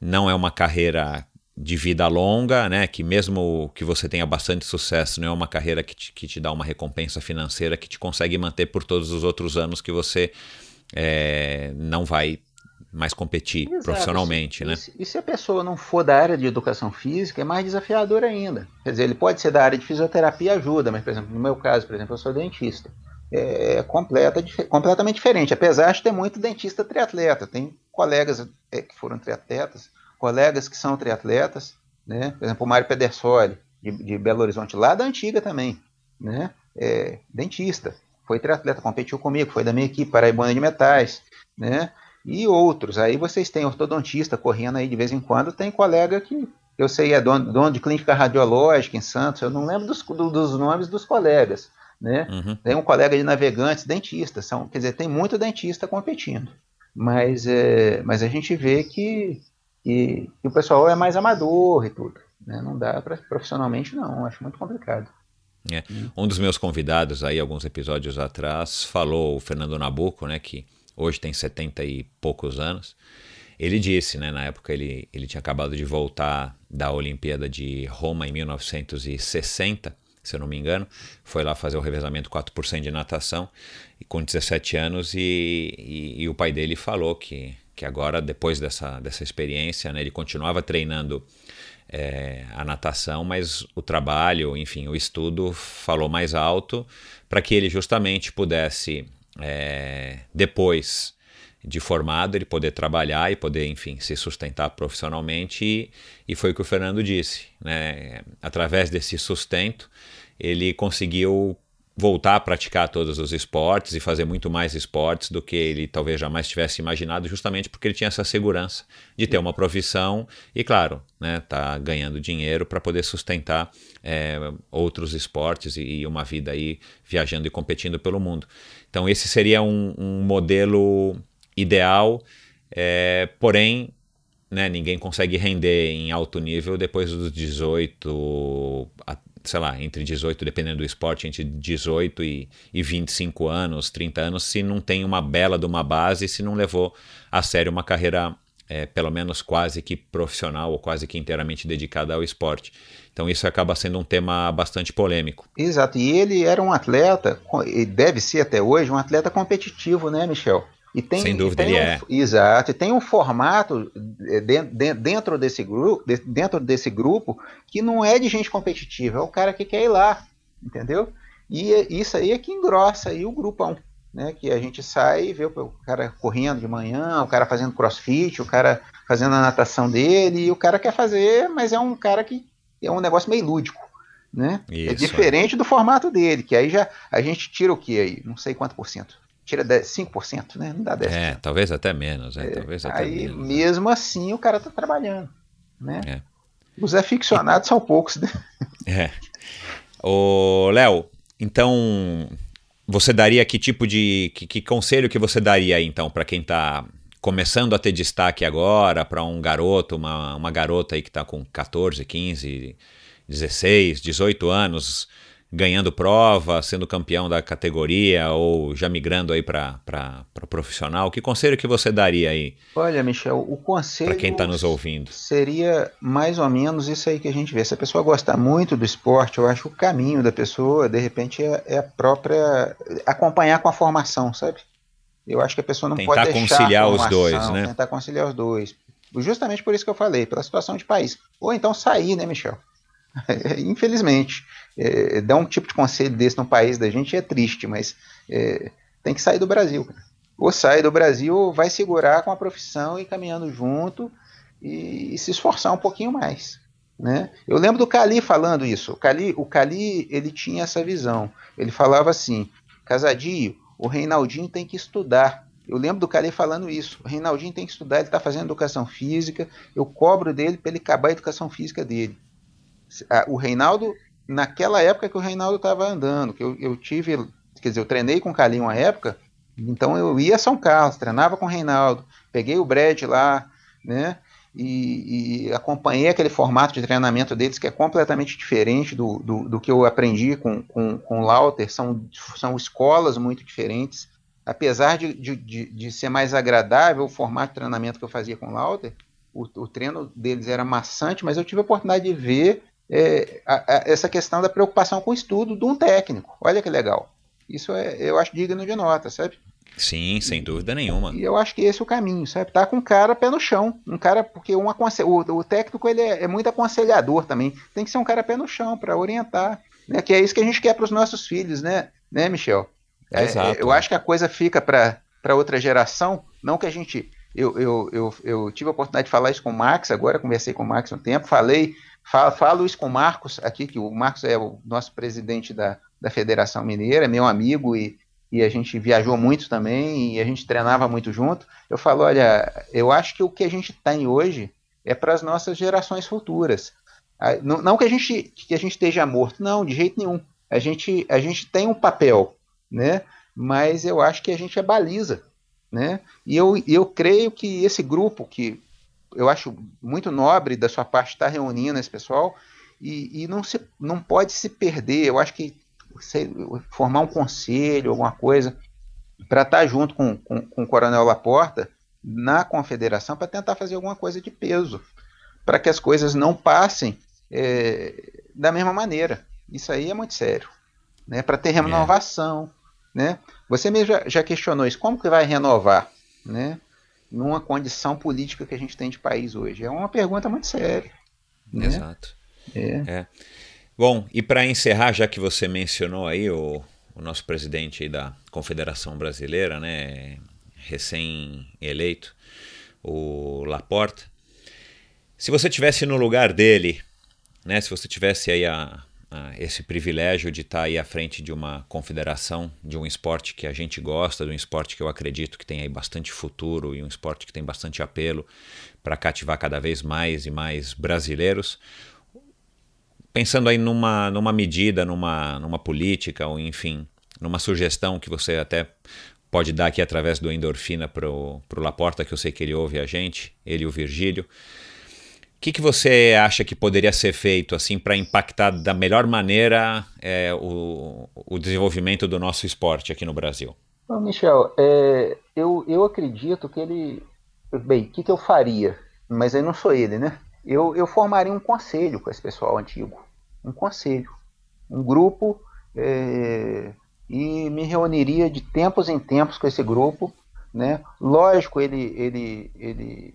Speaker 1: não é uma carreira de vida longa, né? Que mesmo que você tenha bastante sucesso, não é uma carreira que te, que te dá uma recompensa financeira que te consegue manter por todos os outros anos que você é, não vai mais competir Exato. profissionalmente,
Speaker 2: e,
Speaker 1: né?
Speaker 2: E, se a pessoa não for da área de educação física, é mais desafiador ainda. Quer dizer, ele pode ser da área de fisioterapia ajuda, mas, por exemplo, no meu caso, por exemplo, eu sou dentista. É completa, completamente diferente, apesar de ter muito dentista triatleta. Tem colegas é, que foram triatletas colegas que são triatletas, né? Por exemplo, o Mário Pedersoli, de, de Belo Horizonte, lá da antiga também, né? É, dentista, foi triatleta, competiu comigo, foi da minha equipe Paraibana de Metais, né? E outros. Aí vocês têm ortodontista correndo aí de vez em quando, tem colega que eu sei é dono, dono de clínica radiológica em Santos, eu não lembro dos, do, dos nomes dos colegas, né? Uhum. Tem um colega de navegantes, dentista, são, quer dizer, tem muito dentista competindo. Mas, é, mas a gente vê que e, o pessoal é mais amador e tudo. Né? Não dá para profissionalmente, não. Acho muito complicado.
Speaker 1: É. Um dos meus convidados aí, alguns episódios atrás, falou, o Fernando Nabuco, né, que hoje tem 70 e poucos anos. Ele disse, né, na época ele, ele tinha acabado de voltar da Olimpíada de Roma em 1960, se eu não me engano, foi lá fazer o revezamento 4% de natação com 17 anos e, e, e, o pai dele falou que, que agora, depois dessa, dessa experiência, né, ele continuava treinando é, a natação, mas o trabalho, enfim, o estudo falou mais alto para que ele justamente pudesse, é, depois de formado, ele poder trabalhar e poder, enfim, se sustentar profissionalmente. E, e foi o que o Fernando disse. Né? Através desse sustento, ele conseguiu voltar a praticar todos os esportes e fazer muito mais esportes do que ele talvez jamais tivesse imaginado, justamente porque ele tinha essa segurança de ter uma profissão e, claro, né, tá ganhando dinheiro para poder sustentar é, outros esportes e, e, uma vida aí viajando e competindo pelo mundo. Então esse seria um, um modelo ideal, é, porém né, ninguém consegue render em alto nível depois dos 18 sei lá, entre 18, dependendo do esporte, entre 18 e, e 25 anos, 30 anos, se não tem uma bela de uma base, se não levou a sério uma carreira, é, pelo menos quase que profissional ou quase que inteiramente dedicada ao esporte. Então isso acaba sendo um tema bastante polêmico.
Speaker 2: Exato, e ele era um atleta, e deve ser até hoje, um atleta competitivo, né, Michel?
Speaker 1: E tem, Sem dúvida,
Speaker 2: ele
Speaker 1: um,
Speaker 2: é. Exato, e tem um formato é, dentro desse, grupo, dentro desse grupo que não é de gente competitiva, é o cara que quer ir lá, entendeu? E é, isso aí é que engrossa aí o grupão, né? Que a gente sai e vê o cara correndo de manhã, o cara fazendo crossfit, o cara fazendo a natação dele, e o cara quer fazer, mas é um cara que é um negócio meio lúdico. Né? É isso, é diferente do formato dele, que aí já a gente tira o que aí? Não sei quanto por cento tira 10, 5%, né? Não dá 10%.
Speaker 1: É, talvez até menos, é, talvez até
Speaker 2: aí,
Speaker 1: menos.
Speaker 2: mesmo assim, o cara está trabalhando, né? É. Os aficionados são poucos, né? (laughs)
Speaker 1: É. Ô, Léo, então, você daria que tipo de... Que, que conselho que você daria aí, então, para quem está começando a ter destaque agora, para um garoto, uma, uma garota aí que está com 14, 15, 16, 18 anos ganhando prova, sendo campeão da categoria ou já migrando aí para profissional? Que conselho que você daria aí?
Speaker 2: Olha, Michel, o conselho
Speaker 1: para quem está nos ouvindo
Speaker 2: seria mais ou menos isso aí que a gente vê. Se a pessoa gosta muito do esporte, eu acho que o caminho da pessoa, de repente, é, é a própria acompanhar com a formação, sabe? Eu acho que a pessoa não
Speaker 1: tentar
Speaker 2: pode deixar
Speaker 1: conciliar os dois, né?
Speaker 2: Tentar conciliar os dois. Justamente por isso que eu falei, pela situação de país. Ou então sair, né, Michel? (laughs) Infelizmente é, dar um tipo de conselho desse no país da gente é triste, mas é, tem que sair do Brasil. Ou sai do Brasil, ou vai segurar com a profissão e caminhando junto e, e se esforçar um pouquinho mais. Né? Eu lembro do Cali falando isso. O Cali, o Cali ele tinha essa visão. Ele falava assim: Casadio, o Reinaldinho tem que estudar. Eu lembro do Cali falando isso. O Reinaldinho tem que estudar, ele está fazendo educação física. Eu cobro dele para ele acabar a educação física dele. O Reinaldo naquela época que o Reinaldo estava andando, que eu, eu, tive, quer dizer, eu treinei com o Calinho uma época, então eu ia a São Carlos, treinava com o Reinaldo, peguei o Brad lá, né? E, e, acompanhei aquele formato de treinamento deles que é completamente diferente do, do, do que eu aprendi com, com, com o Lauter, são, são escolas muito diferentes. Apesar de, de, de, ser mais agradável o formato de treinamento que eu fazia com o Lauter, o, o treino deles era maçante, mas eu tive a oportunidade de ver é, a, a, essa questão da preocupação com o estudo de um técnico. Olha que legal. Isso é, eu acho digno de nota, sabe?
Speaker 1: Sim, sem dúvida nenhuma.
Speaker 2: E eu acho que esse é o caminho, sabe? Tá com um cara pé no chão. Um cara, porque um aconse... o, o técnico ele é, é, muito aconselhador também. Tem que ser um cara pé no chão para orientar. Né? Que é isso que a gente quer para os nossos filhos, né, né Michel? É,
Speaker 1: Exato.
Speaker 2: eu acho que a coisa fica para outra geração. Não que a gente. Eu, eu, eu, eu tive a oportunidade de falar isso com o Max, agora conversei com o Max um tempo, falei Falo, falo isso com o Marcos aqui, que o Marcos é o nosso presidente da, da Federação Mineira, meu amigo e, e a gente viajou muito também e a gente treinava muito junto. Eu falo, olha, eu acho que o que a gente tem hoje é para as nossas gerações futuras. Não, não, que a gente que a gente esteja morto, não, de jeito nenhum. A gente a gente tem um papel, né? Mas eu acho que a gente é baliza, né? E eu, eu creio que esse grupo que eu acho muito nobre da sua parte estar reunindo esse pessoal e, e não, se, não pode se perder. Eu acho que sei, formar um conselho, alguma coisa, para estar junto com, com, com, o Coronel Laporta na confederação para tentar fazer alguma coisa de peso, para que as coisas não passem é, da mesma maneira. Isso aí é muito sério. Né? Para ter renovação. Né? Você mesmo já, já, questionou isso. Como que vai renovar? Né? Numa condição política que a gente tem de país hoje. É uma pergunta muito séria. Né?
Speaker 1: Exato. É. é. Bom, e para encerrar, já que você mencionou aí o, o nosso presidente aí da Confederação Brasileira, né, recém-eleito, o Laporta, se você tivesse no lugar dele, né, se você tivesse aí a, a, esse privilégio de estar tá aí à frente de uma confederação, de um esporte que a gente gosta, de um esporte que eu acredito que tem aí bastante futuro e um esporte que tem bastante apelo para cativar cada vez mais e mais brasileiros, pensando aí numa, numa medida, numa, numa política, ou enfim, numa sugestão que você até pode dar aqui através do Endorfina para o Laporta, que eu sei que ele ouve a gente, ele e o Virgílio. O que, que você acha que poderia ser feito assim para impactar da melhor maneira é, o, o desenvolvimento do nosso esporte aqui no Brasil?
Speaker 2: Bom, Michel, é, eu, eu acredito que ele. Bem, o que, que eu faria? Mas aí não sou ele, né? eu, eu formaria um conselho com esse pessoal antigo. Um conselho. Um grupo. É, e me reuniria de tempos em tempos com esse grupo. Né? Lógico, ele, ele, ele,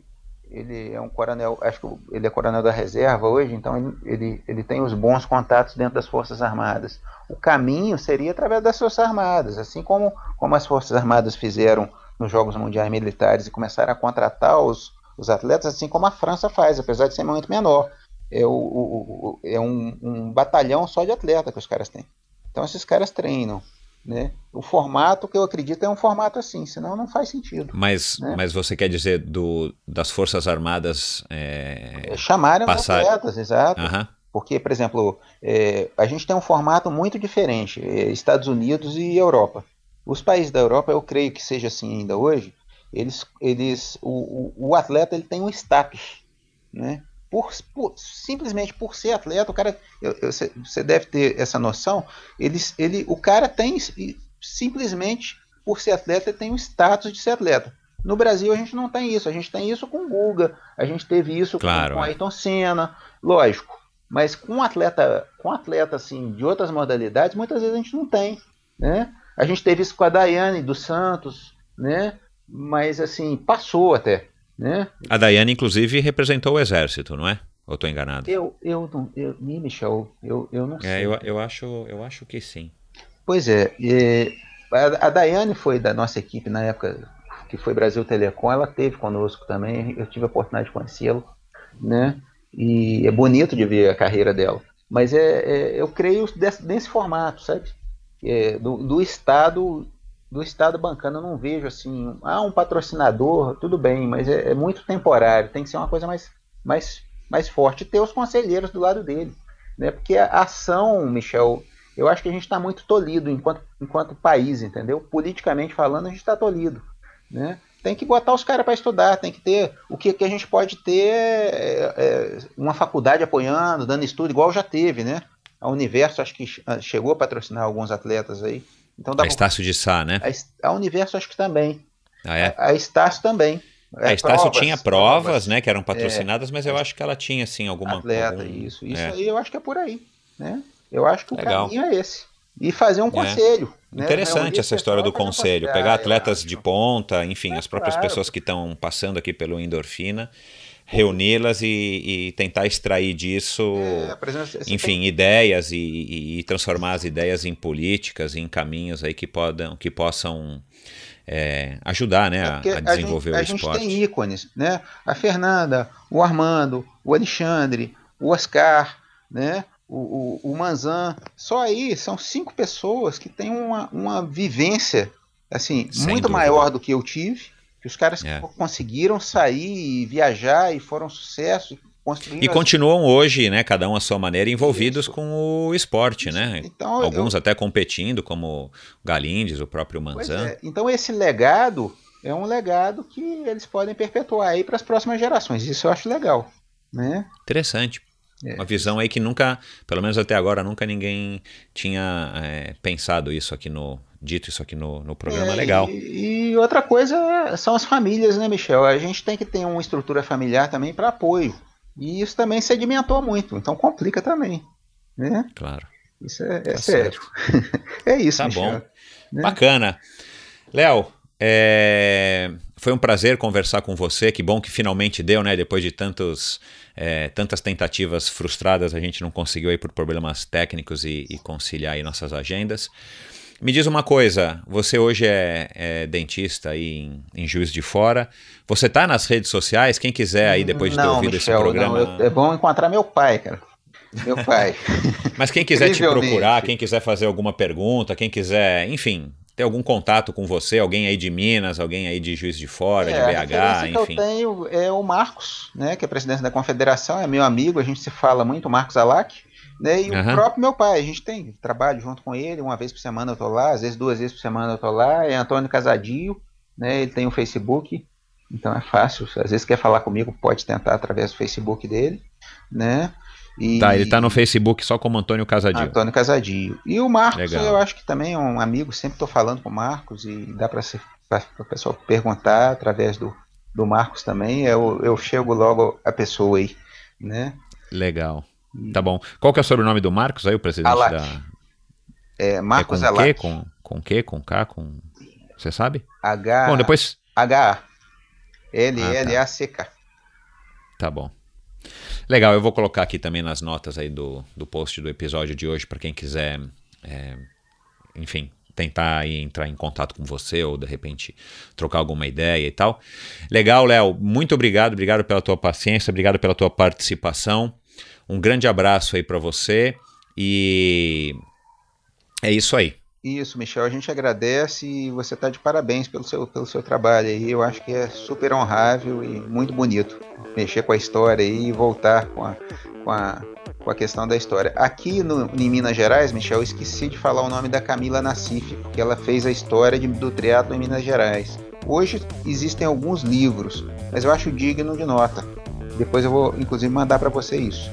Speaker 2: ele é um coronel, acho que ele é coronel da reserva hoje, então ele, ele, ele tem os bons contatos dentro das Forças Armadas. O caminho seria através das Forças Armadas, assim como, como as Forças Armadas fizeram nos Jogos Mundiais Militares e começaram a contratar os, os atletas, assim como a França faz, apesar de ser muito menor. É, o, o, é um, um, batalhão só de atleta que os caras têm. Então esses caras treinam. Né? O formato que eu acredito é um formato assim, senão não faz sentido.
Speaker 1: Mas, né? mas você quer dizer do, das Forças Armadas
Speaker 2: é, é chamarem passar... os atletas, exato. Uhum. Porque, por exemplo, é, a gente tem um formato muito diferente, é, Estados Unidos e Europa. Os países da Europa, eu creio que seja assim ainda hoje, eles, eles, o, o, o atleta ele tem um status, né? Por, por, simplesmente por ser atleta, o cara, você deve ter essa noção, eles, ele, o cara tem simplesmente por ser atleta ele tem o status de ser atleta. No Brasil a gente não tem isso, a gente tem isso com o Guga, a gente teve isso
Speaker 1: claro,
Speaker 2: com, com Ayrton Senna, lógico. Mas com atleta, com atleta assim de outras modalidades, muitas vezes a gente não tem, né? A gente teve isso com a Daiane dos Santos, né? mas assim, passou até. Né?
Speaker 1: A Daiane, inclusive, representou o exército, não é? Ou estou enganado?
Speaker 2: Eu, eu não, eu, Michel, eu, eu não é, sei.
Speaker 1: Eu, eu, acho, eu acho que sim.
Speaker 2: Pois é, e, a, a Daiane foi da nossa equipe na época que foi Brasil Telecom, ela teve conosco também, eu tive a oportunidade de conhecê-lo, né? E é bonito de ver a carreira dela. Mas é, é eu creio desse, nesse formato, sabe? É, do, do Estado do Estado bancando eu não vejo assim, ah, um patrocinador, tudo bem, mas é, é, muito temporário, tem que ser uma coisa mais, mais, mais forte, ter os conselheiros do lado dele. Né? Porque a ação, Michel, eu acho que a gente está muito tolhido enquanto, enquanto país, entendeu? Politicamente falando, a gente está tolhido. Né? Tem que botar os caras para estudar, tem que ter. O que, que a gente pode ter é, é, uma faculdade apoiando, dando estudo, igual já teve, né? A Universo acho que chegou a patrocinar alguns atletas aí.
Speaker 1: Então dá a Estácio de Sá, né?
Speaker 2: A, a Universo acho que também.
Speaker 1: Ah, é?
Speaker 2: A, a Estácio também.
Speaker 1: É, a Estácio provas, tinha provas, provas, né, que eram patrocinadas, é, mas eu acho que ela tinha, assim, alguma...
Speaker 2: Atleta, algum... isso. Isso é. aí eu acho que é por aí, né? Eu acho que o Legal. caminho é esse. E fazer um é. conselho.
Speaker 1: Né? Interessante essa história do conselho. Pegar atletas de ponta, enfim, as próprias claro. pessoas que estão passando aqui pelo endorfina reuni-las e, e, tentar extrair disso, é, enfim, tem... ideias e, e, transformar as ideias em políticas, em caminhos aí que, podam, que possam é, ajudar né, é a, a, desenvolver
Speaker 2: a gente,
Speaker 1: o esporte.
Speaker 2: A gente tem ícones, né? A Fernanda, o Armando, o Alexandre, o Oscar, né? O, o, o Manzan, só aí são cinco pessoas que têm uma, uma vivência assim Sem muito dúvida. maior do que eu tive, que os caras é. conseguiram sair e viajar e foram sucesso.
Speaker 1: E as... continuam hoje, né, cada um à sua maneira, envolvidos Isso. com o esporte, Isso. né? Então, Alguns eu... até competindo, como Galindes, o próprio Manzan.
Speaker 2: É. Então esse legado é um legado que eles podem perpetuar aí para as próximas gerações. Isso eu acho legal, né?
Speaker 1: Interessante. É. Uma visão aí que nunca, pelo menos até agora, nunca ninguém tinha é, pensado isso aqui no, dito isso aqui no, no programa é, legal.
Speaker 2: E, e, outra coisa são as famílias, né, Michel? A gente tem que ter uma estrutura familiar também para apoio. E isso também sedimentou muito, então complica também. Né?
Speaker 1: Claro.
Speaker 2: Isso é, é tá sério. (laughs) é isso,
Speaker 1: Tá Michel, bom. Né? Bacana. Léo, é... foi um prazer conversar com você. Que bom que finalmente deu, né? Depois de tantos, é, tantas tentativas frustradas, a gente não conseguiu aí por problemas técnicos e, e conciliar aí nossas agendas. Me diz uma coisa, você hoje é, é dentista aí em, em, Juiz de Fora. Você está nas redes sociais? Quem quiser aí depois de ter ouvido Michel, esse programa.
Speaker 2: Não, eu, é bom encontrar meu pai, cara. Meu pai. (laughs)
Speaker 1: Mas quem quiser te procurar, quem quiser fazer alguma pergunta, quem quiser, enfim, ter algum contato com você, alguém aí de Minas, alguém aí de Juiz de Fora, é, de BH, enfim.
Speaker 2: Que eu tenho é o Marcos, né, que é presidente da Confederação, é meu amigo, a gente se fala muito, Marcos Alac. Né? E uhum. o próprio meu pai, a gente tem trabalho junto com ele, uma vez por semana eu tô lá, às vezes duas vezes por semana eu tô lá, é Antônio Casadio, né? Ele tem o um Facebook, então é fácil, às vezes quer falar comigo, pode tentar através do Facebook dele, né?
Speaker 1: E... Tá, ele tá no Facebook só como Antônio Casadio.
Speaker 2: Antônio Casadio. E o Marcos, Legal. eu acho que também é um amigo, sempre tô falando com o Marcos e dá para o pessoal perguntar através do, do Marcos também, eu, eu chego logo a pessoa aí, né?
Speaker 1: Legal. Tá bom. Qual que é o sobrenome do Marcos aí, o presidente Alac. da...
Speaker 2: É, Marcos
Speaker 1: é com Alac. Com, com Q? Com K? Com... Você sabe?
Speaker 2: H...
Speaker 1: Bom, depois...
Speaker 2: H... L-L-A-C-K.
Speaker 1: Tá bom. Legal, eu vou colocar aqui também nas notas aí do, do post do episódio de hoje para quem quiser, é, enfim, tentar entrar em contato com você ou de repente trocar alguma ideia e tal. Legal, Léo, muito obrigado, obrigado pela tua paciência, obrigado pela tua participação. Um grande abraço aí para você e é isso aí.
Speaker 2: Isso, Michel, a gente agradece e você está de parabéns pelo seu, pelo seu trabalho aí. Eu acho que é super honrável e muito bonito mexer com a história e voltar com a, com a, com a questão da história. Aqui no, em Minas Gerais, Michel, eu esqueci de falar o nome da Camila Nassif, que ela fez a história de, do triatlo em Minas Gerais. Hoje existem alguns livros, mas eu acho digno de nota. Depois eu vou, inclusive, mandar para você isso.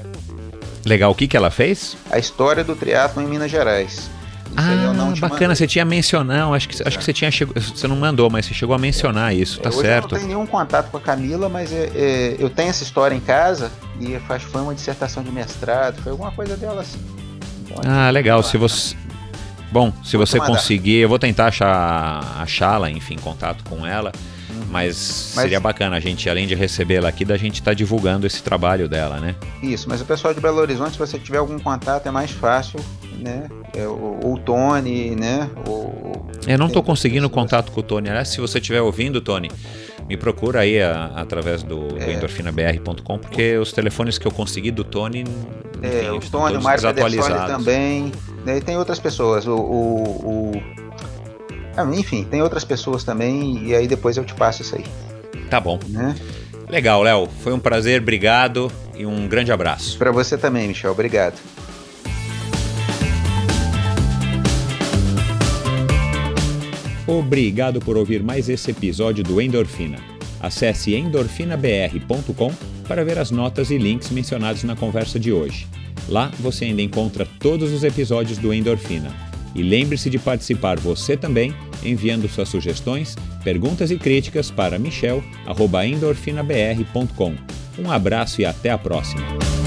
Speaker 1: Legal, o que, que ela fez?
Speaker 2: A história do triatlo em Minas Gerais.
Speaker 1: Isso ah, bacana, mandei. você tinha mencionado, acho que, acho que você tinha você não mandou, mas você chegou a mencionar isso, tá
Speaker 2: Hoje
Speaker 1: certo.
Speaker 2: Eu não tenho nenhum contato com a Camila, mas é, é, eu tenho essa história em casa e acho que foi uma dissertação de mestrado, foi alguma coisa dela assim.
Speaker 1: Então, ah, legal, se você... Bom, se você conseguir, eu vou tentar achar achá-la, enfim, contato com ela. Mas, mas, seria bacana a gente, além de recebê-la aqui, da gente estar tá divulgando esse trabalho dela, né?
Speaker 2: Isso, mas o pessoal de Belo Horizonte, se você tiver algum contato, é mais fácil, né? É, o, o Tony, né? O,
Speaker 1: eu não estou conseguindo contato com o Tony. Aliás, se você estiver ouvindo, Tony, me procura aí a, através do, é. do endorfinabr.com, porque os telefones que eu consegui do Tony.
Speaker 2: Enfim, é, o Tony, o Mário também. Né, e tem outras pessoas. o, o, o enfim, tem outras pessoas também, e aí depois eu te passo isso aí.
Speaker 1: Tá bom. Né? Legal, Léo. Foi um prazer, obrigado e um grande abraço.
Speaker 2: Para você também, Michel. Obrigado.
Speaker 1: Obrigado por ouvir mais esse episódio do Endorfina. Acesse endorfinabr.com para ver as notas e links mencionados na conversa de hoje. Lá você ainda encontra todos os episódios do Endorfina e lembre-se de participar você também, enviando suas sugestões, perguntas e críticas para michel.endorfinabr.com. Um abraço e até a próxima!